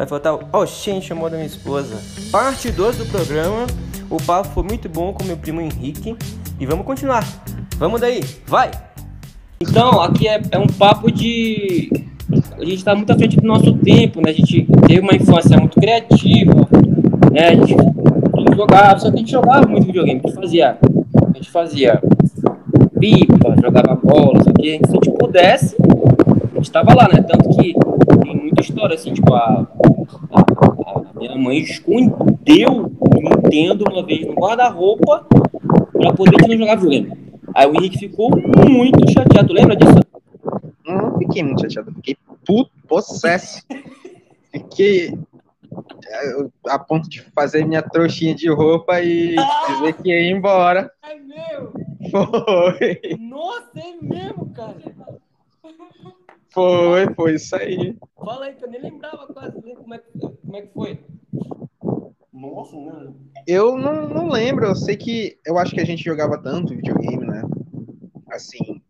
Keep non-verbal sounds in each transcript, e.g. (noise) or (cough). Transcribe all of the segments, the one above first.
Vai faltar o Oxente, amor da minha esposa. Parte 2 do programa. O papo foi muito bom com meu primo Henrique. E vamos continuar. Vamos daí, vai! Então, aqui é, é um papo de. A gente está muito à frente do nosso tempo, né? A gente teve uma infância muito criativa, né? A gente, jogava, só que a gente jogava muito videogame. A gente fazia. A gente fazia pipa, jogava bola, só que se a gente pudesse, a gente estava lá, né? Tanto que muita história, assim, tipo, a, a, a minha mãe escondeu o Nintendo uma vez no guarda-roupa para poder não jogar videogame. Aí o Henrique ficou muito chateado, lembra disso? Não fiquei muito chateado, fiquei puto, possesso. fiquei é, a ponto de fazer minha trouxinha de roupa e dizer que ia embora. É meu! Foi! Nossa, é mesmo, cara! Foi, foi isso aí. Fala aí, que eu nem lembrava quase né, como é, como é que foi. Nossa, mano. Eu não, não lembro, eu sei que eu acho que a gente jogava tanto videogame, né? Assim,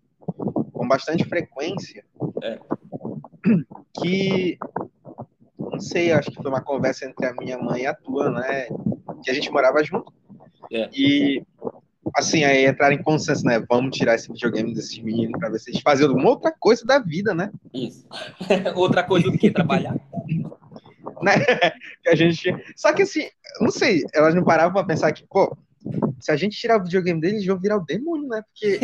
com bastante frequência. É. Que não sei, acho que foi uma conversa entre a minha mãe e a tua, né? Que a gente morava junto. É. E assim, aí entrar em consenso, né? Vamos tirar esse videogame desses meninos para ver se eles fazem alguma outra coisa da vida, né? Isso. (laughs) outra coisa do que trabalhar. (laughs) né? Que a gente. Só que assim, não sei, elas não paravam para pensar que, pô, se a gente tirar o videogame deles, eles vão virar o demônio, né? Porque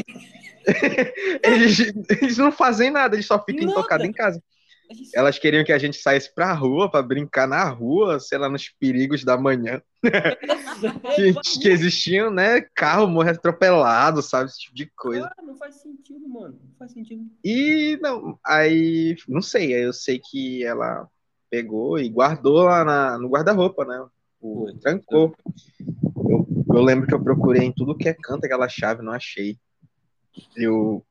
(laughs) eles, eles não fazem nada, eles só ficam tocados em casa. Elas queriam que a gente saísse pra rua para brincar na rua, sei lá, nos perigos da manhã. (laughs) que, que, existiam, né? Carro morrer atropelado, sabe? Esse tipo de coisa. Ah, não faz sentido, mano. Não faz sentido. E não, aí, não sei, aí eu sei que ela pegou e guardou lá na, no guarda-roupa, né? O, trancou. Eu, eu lembro que eu procurei em tudo que é canto aquela chave, não achei. Eu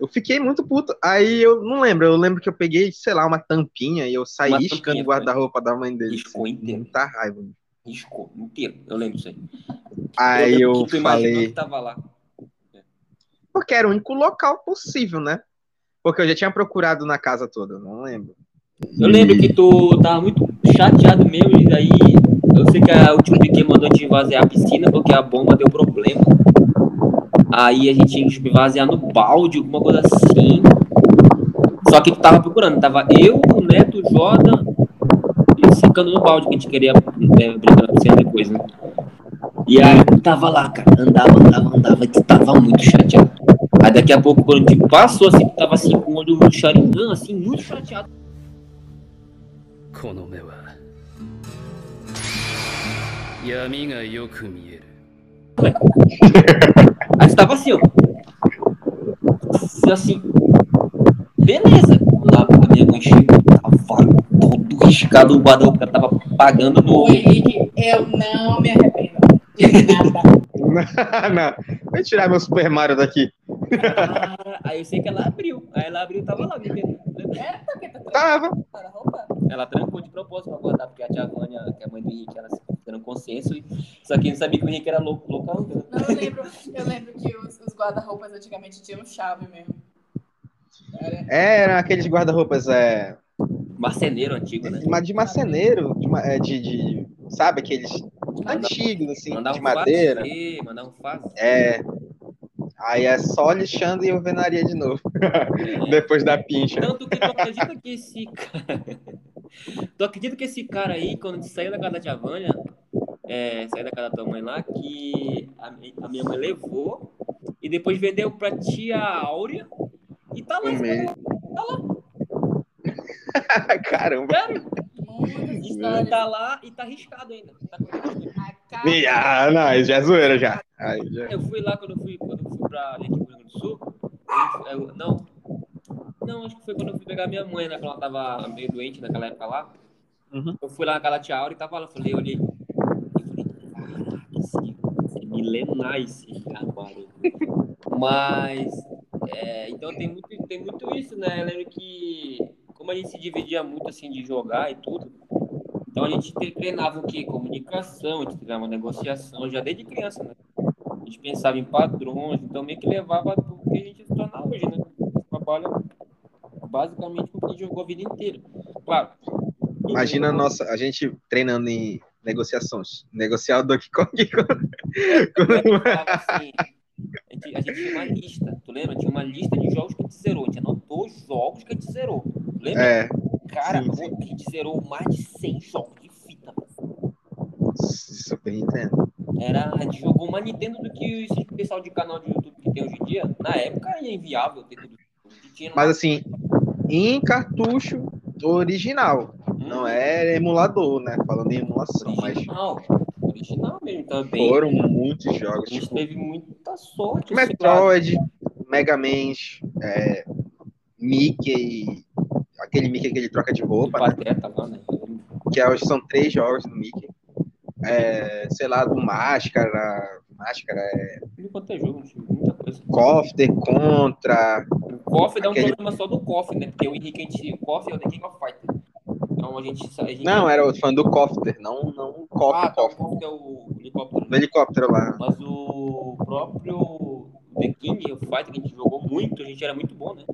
eu fiquei muito puto. Aí eu não lembro, eu lembro que eu peguei, sei lá, uma tampinha e eu saí riscando o guarda-roupa da mãe dele. Riscou assim, inteiro. Muita raiva. Riscou inteiro, eu lembro disso aí. Aí eu, eu falei. Que tava lá. Porque era o único local possível, né? Porque eu já tinha procurado na casa toda, não lembro. Eu lembro que tu tava muito chateado mesmo, e daí eu sei que a última que mandou te esvaziar a piscina porque a bomba deu problema. Aí a gente tinha que esvaziar no balde, alguma coisa assim. Só que tu tava procurando, tava eu, o Neto, o Jordan, e secando no balde, que a gente queria é, brincar na piscina depois, né? E aí eu tava lá, cara, andava, andava, andava, e tu tava muito chateado. Aí daqui a pouco, quando a gente passou, assim, tu tava assim, com o olho no Sharingan, assim, muito chateado. この目は闇がよく見える。 (laughs) Aí você tava assim, ó. Assim. Beleza. A minha mãe chegou, tava todo riscado o guarda porque ela tava pagando no. Ô, Henrique, eu não me arrependo. Nada. (laughs) não, Vou tirar meu Super Mario daqui. Ah, aí eu sei que ela abriu. Aí ela abriu e tava lá, me tá Tava. Ela trancou de propósito pra guardar, porque a tia Vânia, que é a mãe do Henrique, ela se consenso. E... Só que não sabia que o Henrique era louco, louco Não, eu lembro, eu lembro que os, os guarda-roupas antigamente tinham chave mesmo. Era... É, eram aqueles guarda-roupas. É... Marceneiro antigo, né? Mas de marceneiro, de, é, de, de sabe, aqueles antigos, assim, de madeira. Fazer, mandar um fazer. É. Aí é só lixando e alvenaria de novo. (laughs) É. Depois da pincha. Tanto que tu acredita que esse cara. Tu acredita que esse cara aí, quando a gente saiu da casa da tia Vânia, é, saiu da casa da tua mãe lá, que a, a, minha mãe levou e depois vendeu pra tia Áurea e tá lá. Tá lá. (laughs) Caramba. Sério? E tá lá e tá arriscado ainda. Tá ah, não, já é zoeira já. Aí, já. Eu fui lá quando eu fui, quando eu fui pra aqui Rio Grande do Sul. Eu, eu, não. Não, acho que foi quando eu fui pegar minha mãe, né? Quando ela tava meio doente naquela época lá. Uhum. Eu fui lá naquela tia Aura e tava lá. Eu falei, olhei. Eu falei, caraca, esse, esse milenar esse armário. Mas. É, então tem muito, tem muito isso, né? Eu lembro que como a gente se dividia muito assim de jogar e tudo, então a gente treinava o quê? Comunicação, a gente treinava negociação, já desde criança, né? A gente pensava em padrões, então meio que levava tudo que a gente se torna hoje, né? A gente trabalha basicamente com o que jogou a vida inteira. Claro, Imagina a nossa, a gente treinando em negociações. Negociar o Donkey Kong (laughs) com... Eu falava assim, a gente, a gente tinha uma lista, tu lembra? Tinha uma lista de jogos que a gente zerou. A gente anotou os jogos que a gente zerou. Tu lembra? É, Cara, sim, sim. a gente zerou mais de 100 jogos de fita. Super Nintendo. Era, a gente jogou mais Nintendo do que esse pessoal de canal de YouTube que tem hoje em dia. Na época era inviável ter tudo Mas assim, em cartucho original. Não é emulador, né? Falando em emulação, mas original. Original mesmo também. foram muitos jogos. A gente Tipo, teve muita sorte. lá. Metroid, Mega Man, é, Mickey, aquele Mickey que ele troca de roupa, né? Pateta lá, né? que é, são três jogos do Mickey. É, sei lá, do Máscara, Máscara é quanto é jogo, muita coisa. Cofter, Contra, O KOF dá um Aquele- programa só do KOF, né? Porque o Henrique, a gente, o KOF é o The King of Fighter. Então a gente... A gente não, era o fã do Cofter, não, não o Cof, Ah, tá, o é o helicóptero. do helicóptero lá. Mas o próprio The King of Fighter, que a gente jogou muito, a gente era muito bom, né?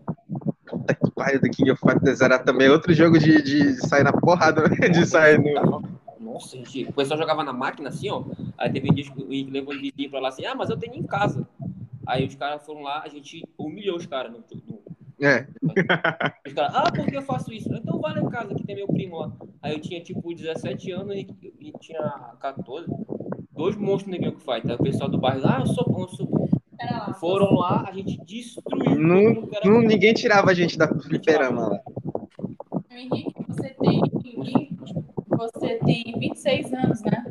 Puta que pariu do King of Fighters era também outro jogo de, de sair na porrada, de sair no. Nossa, gente, o pessoal jogava na máquina assim, ó. Aí teve dias que o Henrique levou o vizinho pra lá assim, ah, mas eu tenho em casa. Aí os caras foram lá, a gente humilhou os caras no, no, É, Os caras, ah, por que eu faço isso? Então vai lá em casa, que tem meu primo lá. Aí eu tinha tipo 17 anos e, e tinha 14. Dois monstros no Game of Fight. Aí o pessoal do bairro, ah, eu sou bom, eu sou bom. Lá. Foram lá, a gente destruiu. Não- que não, ninguém tirava a gente da fliperama lá. Henrique, você tem. Você tem 26 anos, né?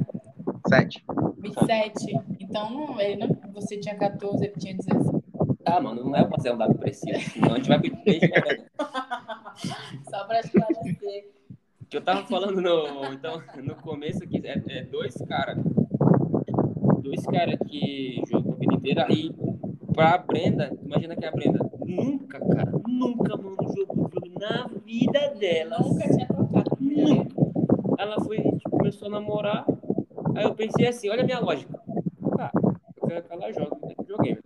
Sete. 27. Então, não, ele não, você tinha 14, ele tinha 16. Tá, mano, não é pra ser um dado preciso. Senão a gente vai né? (laughs) Só pra esclarecer. Que eu tava falando no, então, no começo aqui, é, é dois caras. Dois caras que jogam a vida inteira. Aí, pra Brenda, imagina que a Brenda nunca, cara, nunca, mano, jogou jogo na vida dela. Nunca tinha tocado. Nunca. Ela foi, a gente começou a namorar. Aí eu pensei assim, olha a minha lógica. Cara, eu quero que ela jogue né, videogame.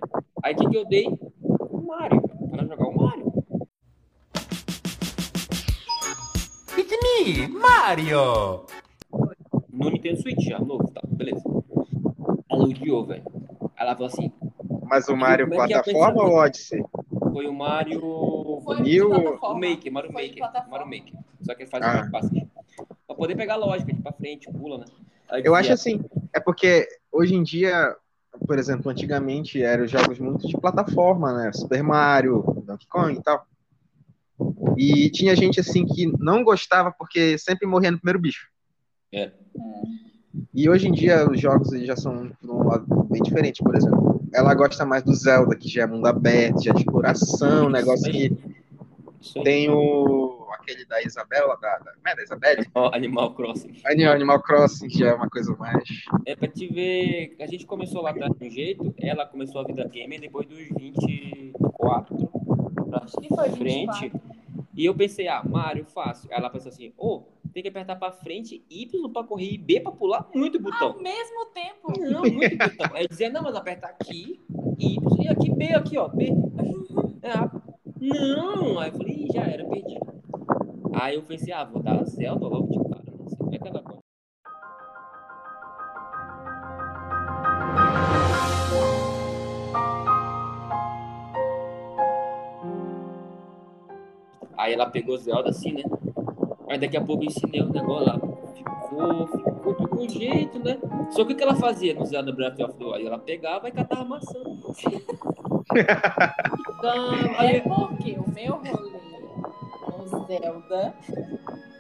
Aí o que, que eu dei? O Mario. Pra ela jogar o Mario. It's me, Mario! No Nintendo Switch já, novo, tá, beleza. Ela odiou, velho. Ela falou assim, Mas o Mario é é plataforma ou Odyssey? foi o Mario... Foi New- O plataforma. Maker, Mario Maker. Mario Maker. Só que ele faz Ah. mais passos. Pra poder pegar a lógica, de pra frente, pula, né? Aí Eu dizia, acho assim, é porque hoje em dia, por exemplo, antigamente eram jogos muito de plataforma, né? Super Mario, Donkey Kong e tal. E tinha gente assim que não gostava porque sempre morria no primeiro bicho. É. E hoje em dia os jogos já são de um lado bem diferente, por exemplo. Ela gosta mais do Zelda, que já é mundo aberto, já é de exploração, um negócio que tem o aquele da Isabela, da, da, não é da Isabelle? Ó, Animal Crossing. Animal, Animal Crossing, que já é uma coisa mais. É pra te ver, a gente começou lá atrás de um jeito, ela começou a vida gamer depois dos 24 pra Acho que foi frente. 24. E eu pensei, ah, Mario, fácil. Aí ela pensou assim, ô, tem que apertar pra frente, Y pra correr e B pra pular muito botão. Ao mesmo tempo. Não, muito botão. Aí dizia, não, mas aperta aqui, Y, e aqui B, aqui, ó, B. Ah, não! Aí eu falei, já era, perdi. Aí eu pensei, ah, vou dar a Zelda logo de cara. Não sei como é que ela gosta. Aí ela pegou Zelda assim, né? Aí daqui a pouco eu ensinei o negócio lá. Ficou, ficou, ficou um jeito, né? Só que o que ela fazia no Zelda Breath of the Wild? Ela pegava e catava maçã. É (laughs) Aí, porque o meu rolê Zelda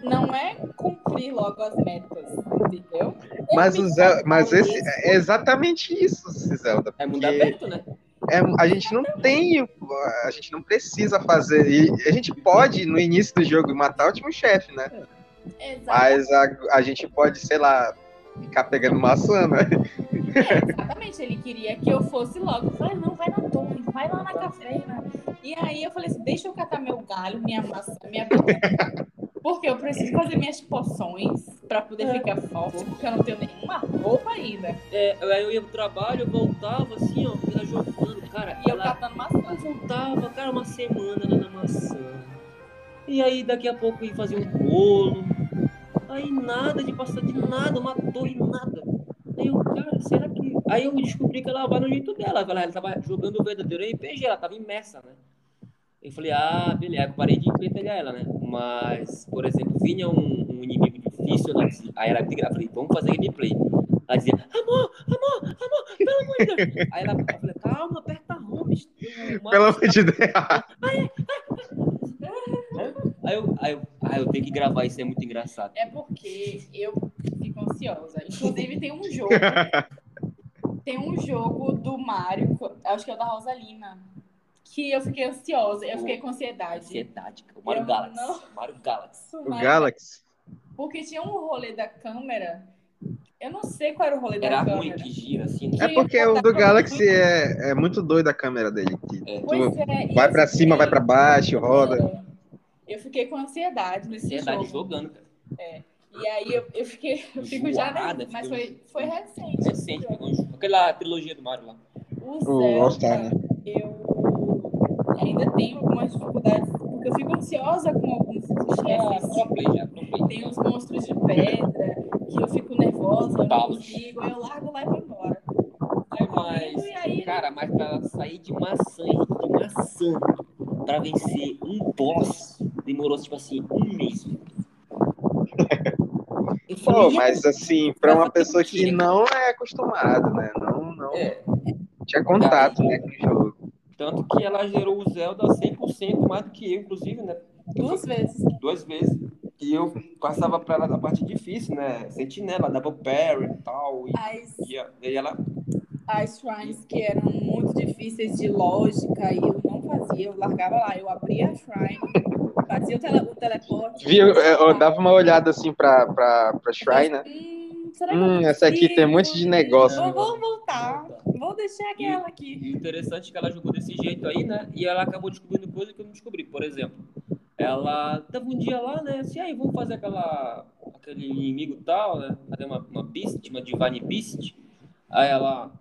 não é cumprir logo as metas, entendeu? Eu Mas, o Zelda, mas esse é exatamente isso, Zelda. é mundo aberto, né? é, a gente não tem, a gente não precisa fazer. E a gente pode, no início do jogo, matar o último chefe, né? Exatamente. Mas a, a gente pode, sei lá, ficar pegando maçã, né? É, exatamente, ele queria que eu fosse logo. Eu falei, não, vai na torre, vai lá na cafeína. E aí eu falei assim, deixa eu catar meu galho, minha maçã, minha. Porque eu preciso fazer minhas poções pra poder ficar forte, porque eu não tenho nenhuma roupa ainda. É, aí eu ia pro trabalho, eu voltava assim, ó, ela jogando, cara. E eu ela, catando maçã. eu voltava, cara, uma semana lá na maçã. E aí daqui a pouco eu ia fazer um bolo. Aí nada de passar de nada, uma torre, nada. Aí eu, cara, será que. Aí eu descobri que ela vai no jeito dela. Ela, ela tava jogando o verdadeiro RPG, ela tava imersa, né? Eu falei, ah, beleza, eu parei de pegar ela, né? Mas, por exemplo, vinha um, um inimigo difícil, ela dizia, aí ela eu falei, vamos fazer gameplay. Ela dizia, amor, amor, amor, pelo amor de Deus. Aí ela, eu falei, calma, aperta home. Pelo amor de Deus. Aí eu, aí, eu, aí eu tenho que gravar, isso é muito engraçado. É porque eu fico ansiosa. Inclusive, tem um jogo. (laughs) tem um jogo do Mario, acho que é o da Rosalina. Que eu fiquei ansiosa, eu fiquei com ansiedade. Ansiedade, o Mario Eu Galaxy. não- Mario Galaxy. O Galaxy. Porque tinha um rolê da câmera. Eu não sei qual era o rolê da Era câmera. ruim que gira assim. É porque o do Galaxy é, é muito doido a câmera dele. que É. tu Pois é, vai pra cima, vai pra baixo, roda. É. Eu fiquei com ansiedade nesse Ansiedade jogo. jogando, cara. E aí eu, eu fiquei, eu fico já, né? Zoada, Mas foi, foi recente. Recente, pegou. Aquela trilogia do Mario lá. O O Zelda, All Star, né? eu ainda tenho algumas dificuldades, porque eu fico ansiosa com alguns chefes. pro play. Tem uns monstros de pedra que eu fico nervosa, eu não consigo, aí eu largo lá e vou embora. É, mas, E aí, cara, mas pra sair de maçã, de maçã, pra vencer um boss, demorou, tipo assim, um mês. Pô, mas assim, pra uma pessoa que mentira, não é acostumada, né? Não, não É, tinha contato, né, com o jogo. Tanto que ela gerou o Zelda 100% mais do que eu, inclusive, né? duas vezes. Duas vezes. E eu passava pra ela da parte difícil, né? Sentinela, double parry e tal. E, As, e, e ela as shrines que eram muito difíceis de lógica e eu não fazia, eu largava lá, eu abria a shrine, fazia o, tele, o teleporte. Viu? Eu, eu dava uma olhada assim pra, pra, pra Shrine, né? Hum, será que eu Hum, essa aqui tem um monte de negócio. Vou, vou voltar. Vou deixar aquela aqui. E interessante é que ela jogou desse jeito aí, né? E ela acabou descobrindo coisa que eu não descobri. Por exemplo, ela tava um dia lá, né? Assim, aí vamos fazer aquela, aquele inimigo tal, né? Fazer uma, uma beast, uma divine beast. Aí ela,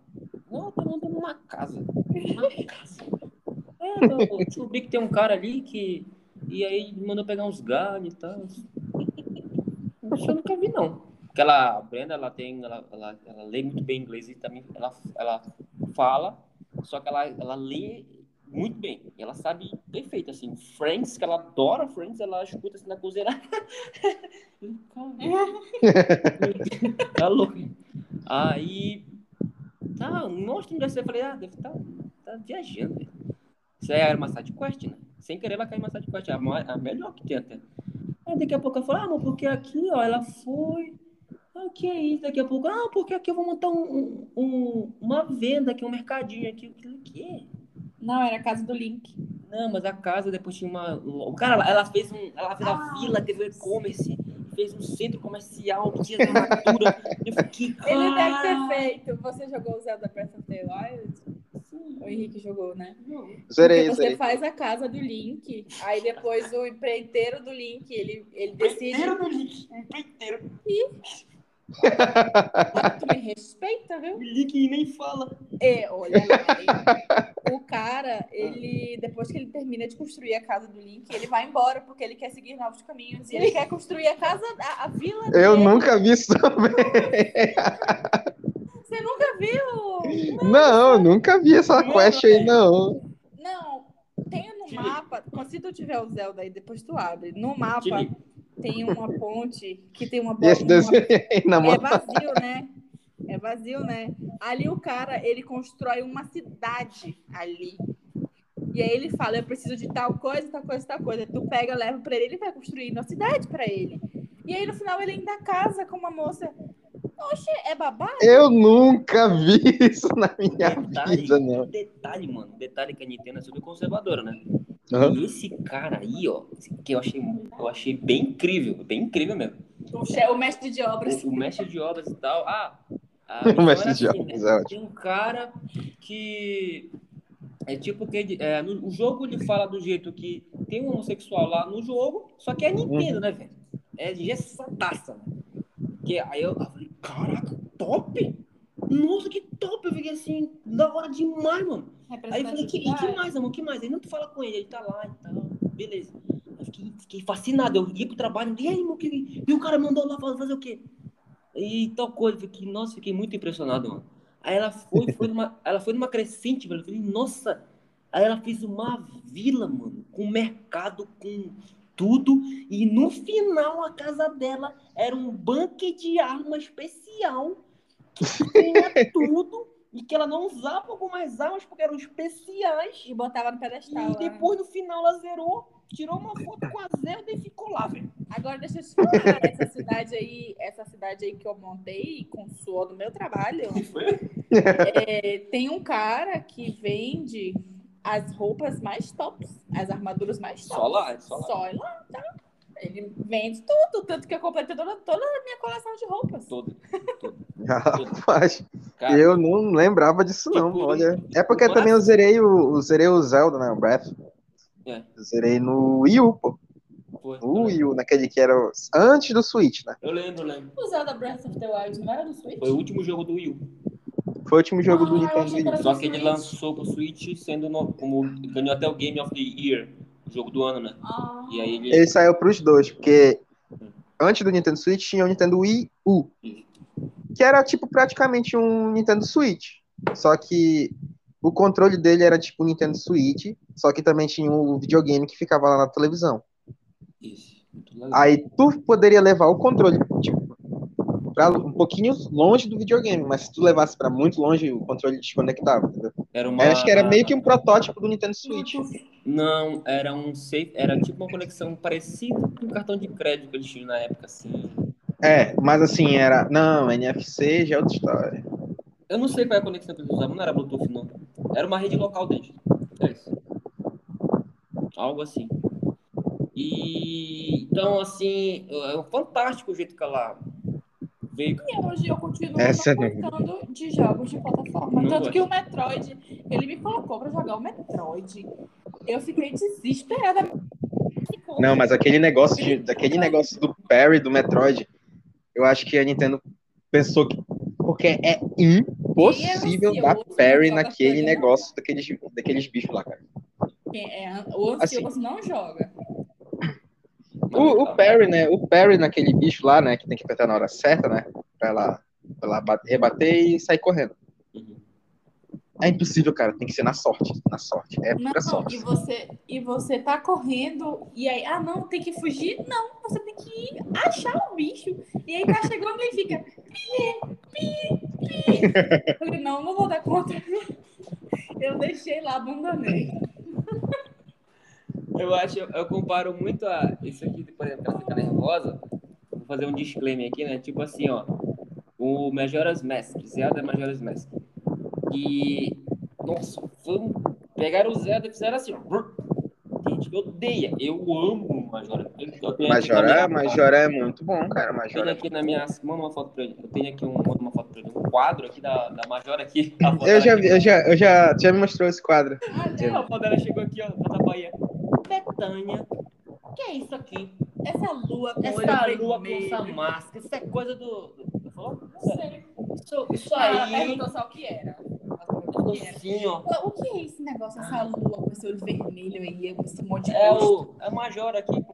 não, eu tô montando uma casa. Uma (laughs) casa. É, eu descobri que tem um cara ali que. E aí mandou pegar uns galhos e tal. Isso eu nunca vi, não. Porque ela, a Brenda, ela tem, ela, ela, ela lê muito bem inglês e também ela, ela fala, só que ela, ela lê muito bem. Ela sabe perfeito, assim. Friends, que ela adora Friends, ela escuta assim na cozinha. (laughs) Tá louco. Aí, tá, um monstro desse. Eu falei, ah, deve estar tá, viajando. velho. Isso aí era uma side quest, né? Sem querer, ela caiu em uma side quest. A, ma- a melhor que tem até. Aí daqui a pouco eu falei, ah, mas porque aqui, ó, ela foi. Ah, o que é isso? Daqui a pouco, ah, porque aqui eu vou montar um, um- um- uma venda aqui, um mercadinho aqui. O quê? Não, era a casa do Link. Não, mas a casa depois tinha uma. O cara, ela- fez um. Ela fez a Ah. vila, teve um e-commerce, fez um centro comercial, tinha armadura. Eu fiquei, Ele deve cara. ter feito. Você jogou o Zelda Breath of the Wild? O Henrique jogou, né? Zerei, Porque você zerei. faz a casa do Link, aí depois o empreiteiro do Link, ele, ele decide. Empreiteiro do link. Empreiteiro. (laughs) Tu me respeita, viu? O link nem fala. É, olha lá. O cara, ele, depois que ele termina de construir a casa do Link, ele vai embora, porque ele quer seguir novos caminhos. E ele quer construir a casa, a, a vila Eu dele. nunca vi isso também. Você nunca viu? Não, eu nunca vi essa quest aí, não. Não, tem no mapa, se tu tiver o Zelda aí, depois tu abre. No mapa. Tem uma ponte que tem uma E esse desenho mão. (laughs) É vazio, né? É vazio, né? Ali o cara, ele constrói uma cidade ali. E aí ele fala, eu preciso de tal coisa, tal coisa, tal coisa. Tu pega, leva pra ele, ele vai construir uma cidade pra ele. E aí no final ele ainda casa com uma moça. Oxe, é babá? Eu nunca vi isso na minha Detalhe, vida, não. detalhe, mano. Detalhe que a Nintendo é super conservadora, né? Aham. E esse cara aí, ó, que eu achei, eu achei bem incrível, bem incrível mesmo. O, che- o mestre de obras. O, o mestre de obras e tal. Ah, a (laughs) O mestre de assim, obras, né? é ótimo. Tem um cara que é tipo que ele- é, no, o jogo ele fala do jeito que tem um homossexual lá no jogo, só que é Nintendo, né, velho? É engessadaça, né? Que aí eu, eu falei, caraca, top! Nossa, que top! Eu fiquei assim, da hora demais, mano. Aí eu falei, que, e que mais, amor? que mais? Aí não tu fala com ele, ele tá lá e tal, beleza. Eu fiquei, fiquei fascinado. Eu ia pro trabalho, e aí, meu querido? E o cara mandou lá fazer o quê? E tal coisa. Fiquei, nossa, fiquei muito impressionado, mano. Aí ela foi, foi numa, (laughs) ela foi numa crescente, velho. Eu falei, nossa. Aí ela fez uma vila, mano, com mercado, com tudo. E no final, a casa dela era um banque de arma especial que tinha (laughs) tudo e que ela não usava algumas armas porque eram especiais. E botava no pedestal. E depois, no final, ela zerou, tirou uma foto com a Zelda e ficou lá, velho. Agora deixa eu te falar, essa cidade aí, essa cidade aí que eu montei com o suor do meu trabalho, é, tem um cara que vende as roupas mais tops, as armaduras mais tops. Só lá, só lá. Só lá, tá? Ele vende tudo, tanto que eu completei toda, toda a minha coleção de roupas. Todo, todo. (laughs) Rapaz, Cara, eu não lembrava disso, não. Tipo, Olha. É porque também eu zerei o, eu zerei o Zelda, né? O Breath. É. Eu zerei no Wii U, pô. foi, No Wii U, naquele que era o- antes do Switch, né? Eu lembro, eu lembro. O Zelda Breath of the Wild não era do Switch? Foi o último jogo do Wii U. Foi o último jogo do Ah, eu Nintendo Wii U. Só do que ele lançou pro Switch sendo no, como ganhou até o Game of the Year, o jogo do ano, né? Ah, E aí ele Ele saiu pros dois, porque antes do Nintendo Switch tinha o Nintendo Wii U. Que era tipo praticamente um Nintendo Switch. Só que o controle dele era tipo um Nintendo Switch, só que também tinha o videogame que ficava lá na televisão. Isso, muito legal. Aí tu poderia levar o controle, tipo, pra um pouquinho longe do videogame, mas se tu levasse pra muito longe, o controle desconectava, entendeu? Era uma Eu acho que era meio que um protótipo do Nintendo Switch. Não, era um safe, era tipo uma conexão parecida com o cartão de crédito que eles tinham na época, assim. É, mas assim, era. Não, NFC já é outra história. Eu não sei qual é a conexão que eles usavam, não era Bluetooth, não. Era uma rede local deles. É isso. Algo assim. E então, assim, é fantástico o jeito que ela veio. E hoje eu continuo Essa não. gostando de jogos de plataforma. Não Tanto gosto. que o Metroid, ele me colocou pra jogar o Metroid. Eu fiquei desesperada. Não, mas aquele negócio, de, daquele negócio do Parry do Metroid, eu acho que a Nintendo pensou que. Porque é impossível é dar joga naquele negócio daqueles, daqueles bichos lá, cara. É, o ansioso não joga. O, o parry, né? O parry naquele bicho lá, né? Que tem que apertar na hora certa, né? Pra ela, pra ela bate- rebater e sair correndo. É impossível, cara. Tem que ser na sorte. Na sorte. É Não, pura sorte. e você, e você tá correndo, e aí, ah, não, tem que fugir? Não, você tem que ir achar o bicho. E aí tá chegando e fica. Pi, pi, pi. Eu Falei, não, não vou dar conta. Eu deixei lá, abandonei. Eu acho, eu comparo muito a isso aqui, por exemplo, ela fica nervosa. Vou fazer um disclaimer aqui, né? Tipo assim, ó. O Majora's Mask, Zelda Majora's Mask. E, nossa, vamos pegaram o Zelda e fizeram assim, ó. Gente, odeia. Eu amo o Majora. Eu, Majora, Majora é muito bom, cara. Eu tenho Majora. aqui na minha. Manda uma foto pra ele. Eu tenho aqui um, uma foto pra ele. Um quadro aqui da, da Majora aqui. Eu já vi, eu já, eu já, já me mostrou esse quadro. aqui. A foto dela chegou aqui, ó, na Bahia. Betânia. O que é isso aqui? Essa lua com Essa lua com essa máscara, isso é coisa do. do- falou? Não sei. Isso, isso Ela aí. perguntou só o que era. Ela perguntou o que era. Assim, ó. O que é esse negócio, essa lua com esse olho vermelho aí, com esse monte de É o, é o Major aqui.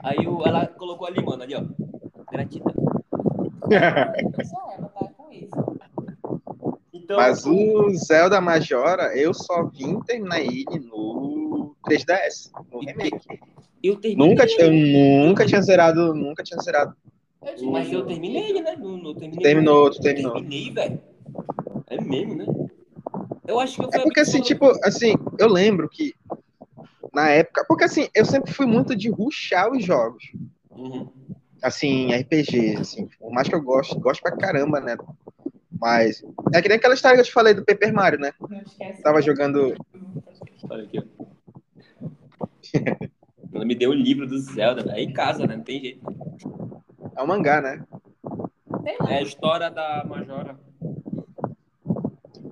Aí o, ela colocou ali, mano, ali, ó. Gratidão. Só ela tá com isso. Então, Mas o Zelda Majora, eu só vim terminar ele no 3DS, no remake. eu terminei. Nunca, eu nunca tinha zerado, nunca tinha zerado. Eu Mas eu terminei ele, né? No, no, terminei Terminou, tu terminou. Terminei, velho. É mesmo, né? Eu acho que eu É porque assim, tipo, assim, eu lembro que na época, porque assim, eu sempre fui muito de ruxar os jogos. Uhum. Assim, RPG, assim, por mais que eu gosto, gosto pra caramba, né? Mas é que nem aquela história que eu te falei do Paper Mario, né? Não esquece. Tava jogando Olha aqui, ó. (laughs) Ela me deu o livro do Zelda. É em casa, né? Não tem jeito. é um mangá, né? É a história da Majora.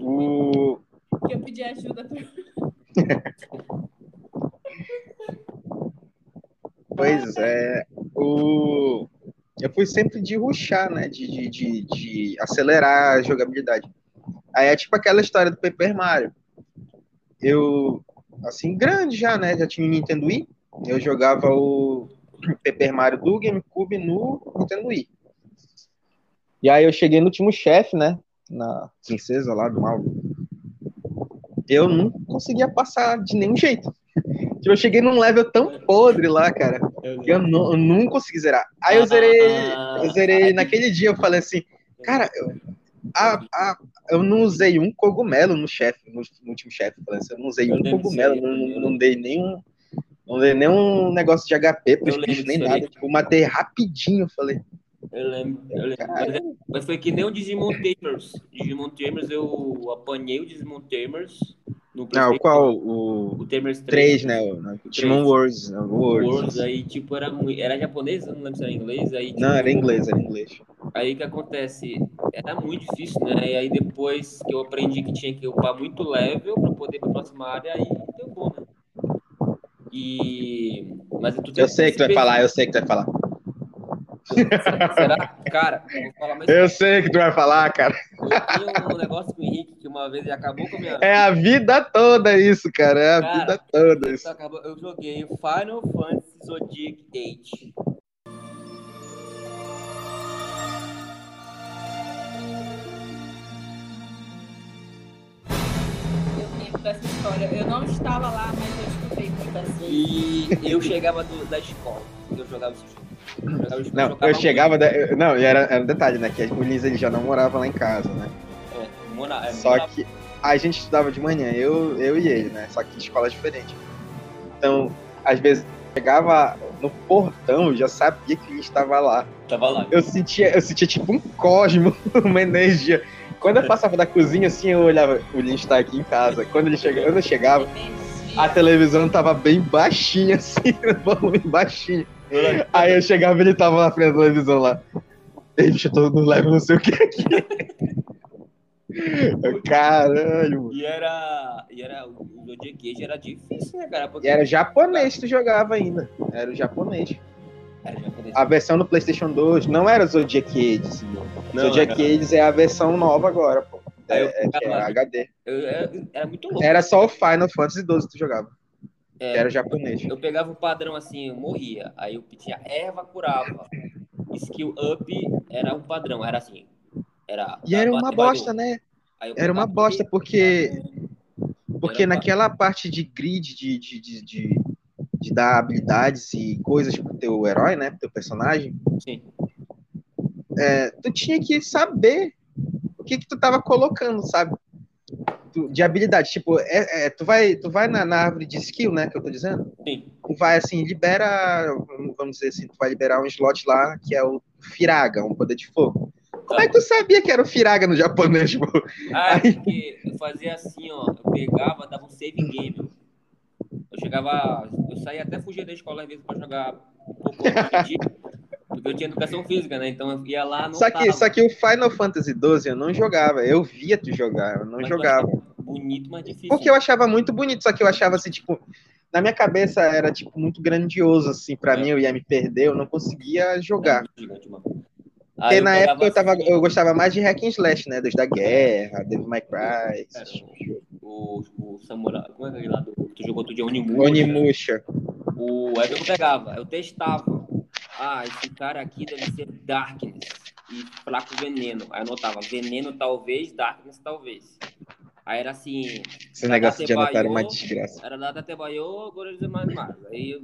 O que eu pedi ajuda (laughs) Pois é. O... Eu fui sempre de ruxar, né? De, de, de, de acelerar a jogabilidade. Aí é tipo aquela história do Paper Mario. Eu assim, grande já, né? Já tinha o Nintendo Wii. Eu jogava o (clears throat) Paper Mario do GameCube no Nintendo Wii. E aí eu cheguei no último chefe, né? Na princesa lá do mal. Eu não conseguia passar de nenhum jeito. Tipo, eu cheguei num level tão podre lá, cara, que eu não, eu não consegui zerar. Aí eu zerei, eu zerei naquele dia, eu falei assim, cara, eu, a, a, eu não usei um cogumelo no chefe, no, no último chefe, assim, eu não usei um cogumelo, não, não, não dei nenhum não dei nenhum negócio de HP pros bichos, nem nada. Tipo, matei rapidinho, eu falei. Eu lembro, eu lembro. Mas, é, mas, foi que nem o Digimon Tamers. Digimon Tamers, eu apanhei o Digimon Tamers no Não, ah, qual? O, o Tamers 3. 3 né? O, Digimon Wars. Né? Aí, tipo, era, era japonês, não lembro se era inglês. Aí, tipo, não, era inglês, era inglês. Aí o que acontece? Era muito difícil, né? E aí depois que eu aprendi que tinha que upar muito level pra poder ir pra próxima área, aí deu bom, né? E. Mas tu eu sei que tu vai falar, eu sei que tu vai falar. (laughs) Será? Cara, eu, falar, eu sei o que tu vai falar, cara. Eu tenho um negócio com o Henrique que uma vez ele acabou com a minha. É a vida toda isso, cara. É a cara, vida toda isso. Acabou... Eu joguei Final Fantasy Zodiac 8 dessa história. Eu não estava lá, mas eu escutei muito assim. E eu chegava do, da escola, eu jogava esse jogo. Não, eu, chegava. Da, eu, não, era, era um detalhe, né? Que o Liz ele já não morava lá em casa, né? É, é, só que a gente estudava de manhã, eu, eu e ele, né? Só que de escola é diferente. Então, às vezes, chegava no portão, já sabia que ele estava lá. Tava lá. Eu sentia, eu sentia tipo um cosmo, (laughs) uma energia. Quando eu passava da cozinha, assim, eu olhava, o Lins está aqui em casa. Quando ele chegava, quando eu chegava, a televisão tava bem baixinha, (laughs) assim, volume baixinho. Aí eu chegava e ele tava na frente da televisão lá. Bicho, eu tô no level não sei o que aqui. (laughs) Caralho. E era. E era. O Zodiac Age era difícil, né, cara? Porque... E era japonês que tu jogava ainda. Era o japonês. Era. A versão do PlayStation 2 não era Zodiac Age. Não, Zodiac era... Age é a versão nova agora, pô. É, é, é HD. Eu, eu, era muito louco. Era só o Final Fantasy 12 que tu jogava. É, era japonês. Eu, eu pegava o padrão assim, eu morria. Aí eu pedia erva, curava. Skill up era um padrão, era assim. Era, e era uma bosta, né? Era uma bosta, porque. Porque naquela parte de grid de, de, de, de, de dar habilidades e coisas pro teu herói, né? Pro teu personagem. Sim. É, tu tinha que saber o que, que tu tava colocando, sabe? de habilidade. Tipo, é, é, tu vai, tu vai na, na, árvore de skill, né? Que eu tô dizendo? Sim. Tu vai assim, libera, vamos dizer assim, tu vai liberar um slot lá que é o Firaga, um poder de fogo. Como é que tu sabia que era o Firaga no japonês, pô? Ah, Aí... porque eu fazia assim, ó. Eu pegava, dava um save game. Eu chegava. Eu saía até fugir da escola às vezes pra jogar um pouco porque eu tinha educação física, né? Então eu ia lá. Só que, só que o Final Fantasy XII eu não jogava. Eu via tu jogar, eu não mas jogava. Bonito, mas difícil. Porque eu achava muito bonito, só que eu achava assim, tipo. Na minha cabeça era, tipo, muito grandioso, assim, pra é. mim, eu ia me perder, eu não conseguia jogar. Porque Aí na época eu, tava, assim, eu gostava mais de hack and slash, né? Dos da guerra, Devil May Cry. É, o, o, Samurai. Como é aquele lá do. Tu jogou outro dia Onimusha. Onimusha. O, aí eu pegava, eu testava ah, esse cara aqui deve ser Darkness e fraco veneno. Aí eu anotava veneno talvez, Darkness talvez. Aí era assim. Esse negócio de anotar era uma desgraça. Era Data Tebaio, agora eles mais mais. Aí eu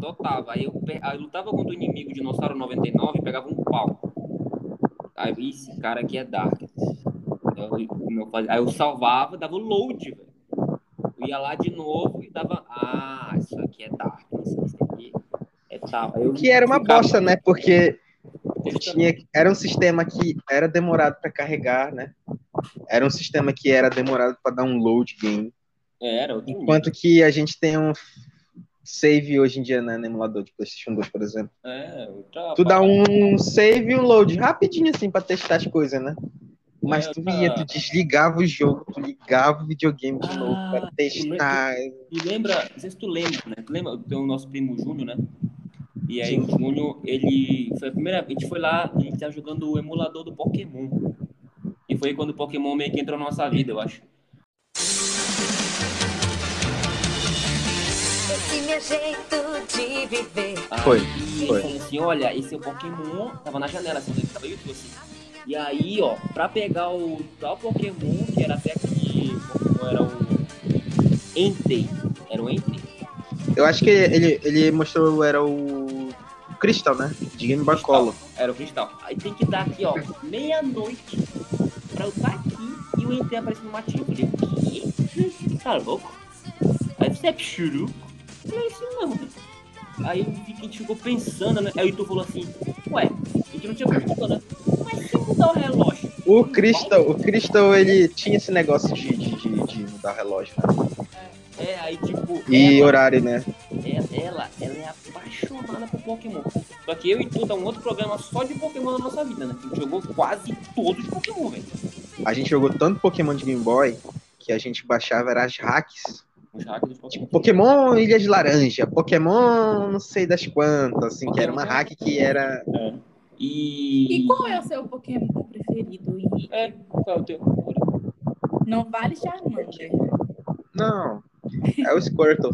totava. Aí eu, aí eu lutava contra o inimigo Dinossauro 99 e pegava um pau. Aí esse cara aqui é Darkness. Eu, eu fazia, aí eu salvava, dava o load, velho. ia lá de novo e dava. Ah, isso aqui é Darkness. Isso aqui eu que era uma bosta, né? Porque tinha, era um sistema que era demorado para carregar, né? Era um sistema que era demorado para dar um load game. É, era, Enquanto que a gente tem um save hoje em dia né, no emulador de PlayStation 2, por exemplo. É, tu dá um save e um load rapidinho assim para testar as coisas, né? Mas tu ia, tu desligava o jogo, tu ligava o videogame de ah, novo pra testar. Tu, tu, lembra, não sei se tu lembra, né? Tu lembra do nosso primo Júnior, né? E aí o Júnior, ele foi a primeira a gente foi lá, a gente tá jogando o emulador do Pokémon. E foi quando o Pokémon meio que entrou na nossa vida, eu acho. Esse meu jeito de viver. Aí Foi, ele foi. falou assim, olha, esse é o Pokémon, tava na janela, assim, ele tava YouTube, assim. E aí, ó, pra pegar o tal Pokémon, que era até aquele Pokémon, era o Entei, era o Entei. Eu acho que ele, ele mostrou, era o Crystal, né? De Game Boy Color. Era o Cristal. Aí tem que dar aqui, ó, meia-noite pra eu estar aqui e o Entei aparecer no matinho. Eu falei, o quê? Tá louco? Aí você é churuco? Eu falei assim, não. velho. Aí que a gente ficou pensando, né? Aí o Heitor falou assim, ué, a gente não tinha computador, né? Mudar o relógio? O Crystal, o Crystal, ele tinha esse negócio de, de, de, mudar o relógio, né? É, aí tipo. E ela, horário, né? é- ela, ela é apaixonada por Pokémon. Só que eu e tu tá um outro programa só de Pokémon na nossa vida, né? A gente jogou quase todos os Pokémon, velho. A gente jogou tanto Pokémon de Game Boy que a gente baixava era as hacks. Os hacks dos Pokémon. Tipo, Pokémon Ilha de Laranja, Pokémon não sei das quantas, assim, que era uma hack que era. É. E. E qual é o seu Pokémon preferido, Henrique? É, qual é o teu? Não vale Charmander. Não. É o Squirtle.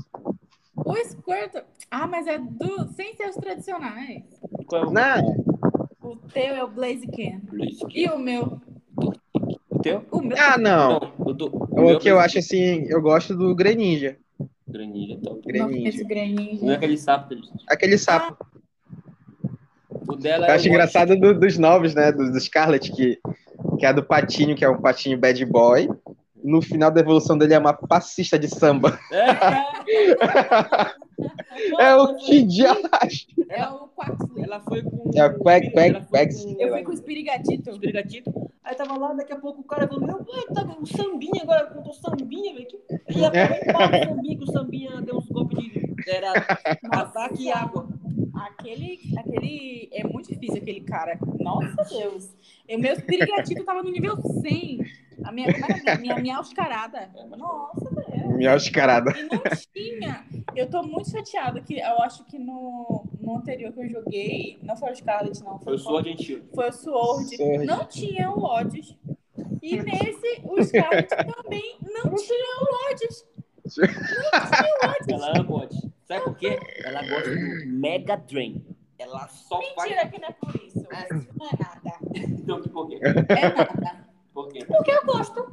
O Squirtle. Ah, mas é do. sem ser os tradicionais. Qual é o Não. O teu é o Blaziken. E o meu? O teu? O meu. Ah, não. eu tô. O que eu acho assim, eu gosto do Greninja. Greninja, top. não conheço Greninja. Greninja. Não é aquele sapo. Aquele sapo. O dela Eu é acho engraçado do- dos novos, né? Do, do Scarlet, que, que é a do Patinho, que é um patinho bad boy. No final da evolução dele é uma passista de samba. É, (laughs) É o Kid Ash. É o Quaxley. Ela foi com. É o Quack, Quack, Quack. Eu fui com o Espirigatito. Espirigatito. Aí tava lá, daqui a pouco o cara falou, meu, tá com o sambinha agora, contou sambinha, velho. que- E a o sambinha, que o sambinha deu uns golpes de. Era ataque e água. Aquele, aquele. É muito difícil aquele cara. Nossa Deus. O meu Espirigatito tava no nível 100. A minha, era? minha, minha auscarada. Nossa, velho. Minha escarada. E não tinha. Eu tô muito chateada que eu acho que no, no anterior que eu joguei, não foi o Scarlet, não. Foi o Sword Shield. Foi o Sword. Sword. Não tinha o Odds. E nesse, o Scarlet também não tinha o Odds. Ela ama mod. Sabe por quê? Ela gosta do Mega Drain. Ela só faz. Mentira que não é por isso. Isso não é nada. Então, por quê? É nada. Por quê? Porque eu gosto.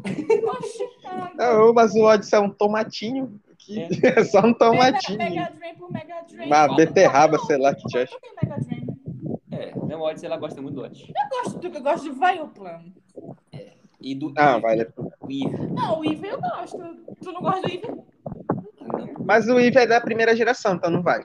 Ah, Não, mas o Odyssey é um tomatinho. Que... (laughs) É só um Mega, tomatinho. Mega Drain por Mega Drain. Uma beterraba, sei lá, que te acha. Mega Drain. É, não Odyssey, ela gosta muito do Odyssey. Eu gosto do que eu gosto de Vileplan. E do Ah, Eve. vale. O Eve. Não, o Eve eu gosto. Tu não gosta do Eve? Mas o Eve é da primeira geração, então não vai.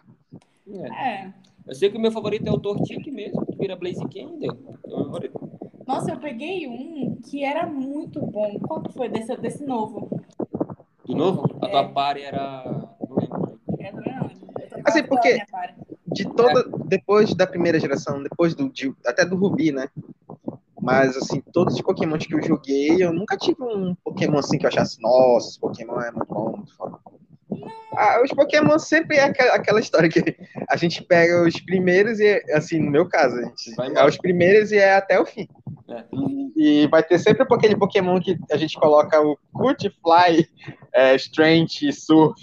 É. É. Eu sei que o meu favorito é o Tortique mesmo, que vira Blaziken, deu. É o meu favorito. Nossa, eu peguei um que era muito bom. Qual que foi desse, desse novo? Do novo? A É. tua party era. Não lembro. É, não. Eu tô Assim, a porque-. De toda. Depois da primeira geração, depois do. de- até do Rubi, né? Mas, assim, todos os Pokémons que eu joguei, eu nunca tive um Pokémon assim que eu achasse, nossa, esse Pokémon é muito bom, muito foda. Ah, os Pokémon sempre é aquela, aquela história que a gente pega os primeiros e, assim, no meu caso, a gente Vai é os primeiros e é até o fim. É. E vai ter sempre aquele Pokémon que a gente coloca o Cut, Fly, é, Strength, Surf,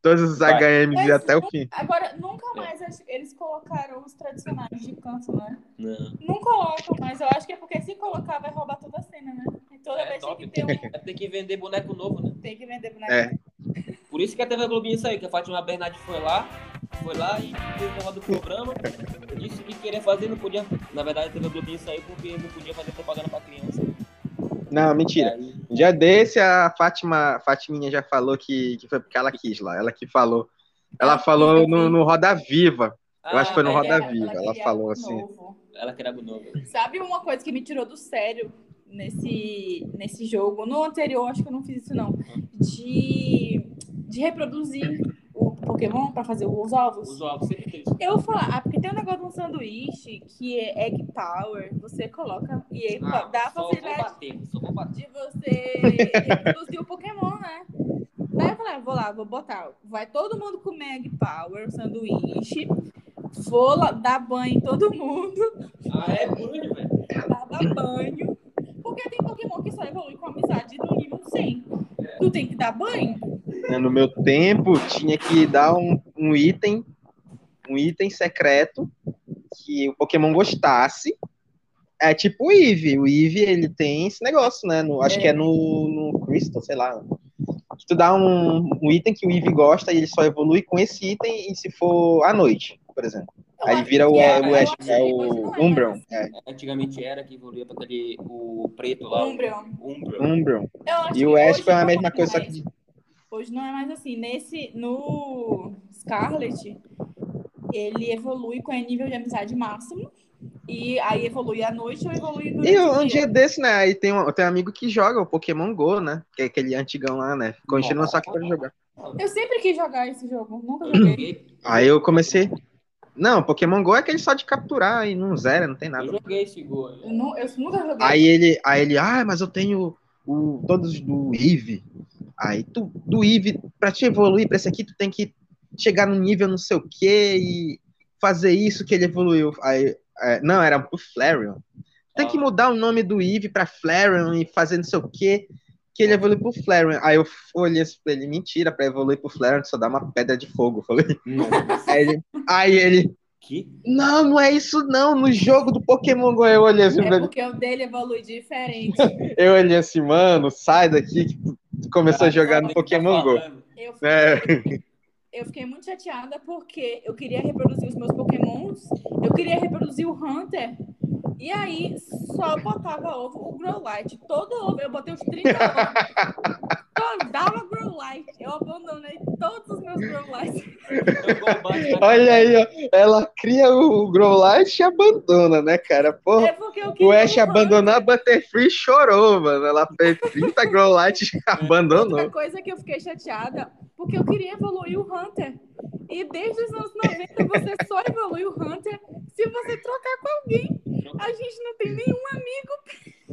todos os Vai. HMs e Mas até o fim. Agora, nunca mais eles colocaram os tradicionais de canto, né? Não. Não colocam, mas eu acho que é porque se colocar vai roubar toda a cena, né? E toda É vez tem top. que ter um. É ter que vender boneco novo, né? Tem que vender boneco. É. Por isso que a TV Globinho saiu, que a Fátima Bernardi foi lá, foi lá e fez o negócio do programa, disse que queria fazer, não podia. Na verdade, a TV Globinho saiu porque não podia fazer propaganda pra criança. Não, mentira. Aí, Um dia desse, a Fátima, Fatiminha já falou que, que foi porque ela quis lá. Ela que falou. Ela Ah, falou no, no Roda Viva. Eu acho que foi no é, Roda Ela- Viva. Ela queria falou assim. novo. Ela queria algo novo. Sabe uma coisa que me tirou do sério nesse, nesse jogo? No anterior, acho que eu não fiz isso, não. De, de reproduzir o Pokémon pra fazer os ovos. Os ovos isso. Eu vou falar, ah, porque tem um negócio de um sanduíche que é egg power. Você coloca e aí Ah, dá a facilidade bater, de você reproduzir o Pokémon, né? Daí eu falei, ah, vou lá, vou botar. Vai todo mundo comer egg power, sanduíche. Vou lá, dar banho em todo mundo. Ah, é banho, velho. Dar banho. Porque tem Pokémon que só evolui com amizade no nível 100. Tu tem que dar banho? né, no meu tempo, tinha que dar um, um item, um item secreto que o Pokémon gostasse. É tipo o Eevee. O Eevee, ele tem esse negócio, né? No, acho É. que é no, no Crystal, sei lá. Que tu dá um, um item que o Eevee gosta e ele só evolui com esse item e se for à noite, por exemplo. Aí vira que o, era, o, Ash, é que o não é Umbreon. mais. É, Antigamente era que evoluía pra aquele. O preto lá. acho E o que Ash foi a não mesma é coisa, só que Hoje não é mais assim. Nesse, no Scarlet, ele evolui com o nível de amizade máximo. E aí evolui à noite ou evolui durante E um dia. dia desse, né? Aí tem um, tem um amigo que joga o Pokémon Go, né? Que é aquele antigão lá, né? Enchendo meu saco pra jogar. Eu sempre quis jogar esse jogo, nunca joguei. joguei, Aí eu comecei. Não, Pokémon Go é aquele só de capturar e não zera, não tem eu nada. joguei esse gol. Eu, nu- eu nunca joguei. Aí ele, aí ele, ah, mas eu tenho o, todos do Eve. Aí tu, do Eve, pra te evoluir pra esse aqui, tu tem que chegar no nível não sei o que e fazer isso que ele evoluiu. Aí, é, não, era pro Flareon. Tem que Ah. mudar o nome do Eve pra Flareon e fazer não sei o que que ele evoluiu pro Flareon. Aí eu olhei assim pra ele, mentira, pra evoluir pro Flareon só dá uma pedra de fogo. Eu falei, aí ele, aí ele, Que? não, não é isso não, no jogo do Pokémon Go eu olhei assim É ele, porque o dele evolui diferente. (laughs) eu olhei assim, mano, sai daqui que tu começou a jogar no Tá Pokémon Go. falando. Eu É. fiquei, eu fiquei muito chateada porque eu queria reproduzir os meus Pokémons, eu queria reproduzir o Hunter, e aí só botava ovo, o Growlite. Todo ovo, eu botei os 30 ovos. (laughs) Só dava Growlite. Eu abandonei todos os meus bate na Olha aí, ó, ela cria o Growlite e abandona, né, cara? Porra, É porque eu queria o Ash abandonou a Butterfree e chorou, mano. Ela fez 30 Growlite e abandonou. Outra coisa que eu fiquei chateada, porque eu queria evoluir o Hunter. E desde os anos 90 você só evolui o Hunter se você trocar com alguém. A gente não tem nenhum amigo.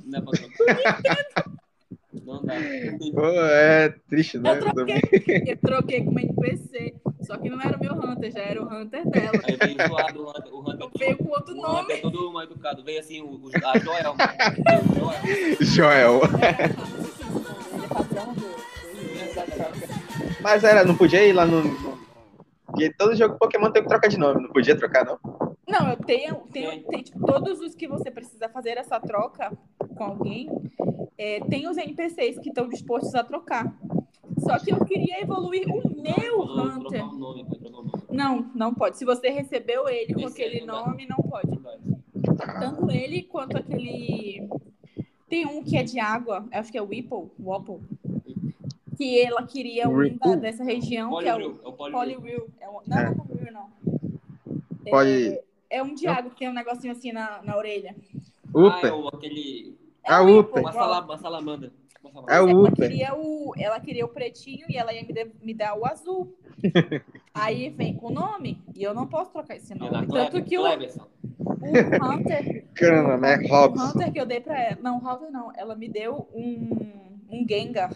Não, é pra trocar. não dá. Pô, é triste, né? Eu troquei, eu troquei com uma NPC. Só que não era o meu Hunter, já era o Hunter dela. Aí veio zoado o Hunter. O Hunter, Veio com outro o nome. Hunter todo mal educado. Veio assim, o, o, a Joel. Joel. Joel. É. Mas era, não podia ir lá no. Porque todo jogo Pokémon tem que trocar de nome, não podia trocar, não. Não, eu tenho, tenho, tem, tipo, todos os que você precisa fazer essa troca com alguém, é, tem os NPCs que estão dispostos a trocar. Só que eu queria evoluir o meu Hunter. Não, não pode. Se você recebeu ele com aí aquele nome, não pode. Tanto ele quanto aquele. Tem um que é de água, acho que é o Whipple, Wapple. Que ela queria um da, dessa região, que é o é o. É um, não, É. não é Poliwheel, não. Pode- É, é um água que tem um negocinho assim na, na orelha. Ah, é o, aquele... É A o Uper. Uma, sala, uma salamandra. É o ela queria o, ela queria o pretinho e ela ia me, de- me dar o azul. (laughs) Aí vem com o nome e eu não posso trocar esse nome. Cleve- Tanto que o, o Hunter, Cana, né? o Robson. Hunter que eu dei pra ela, não, Hunter não, ela me deu um, um Gengar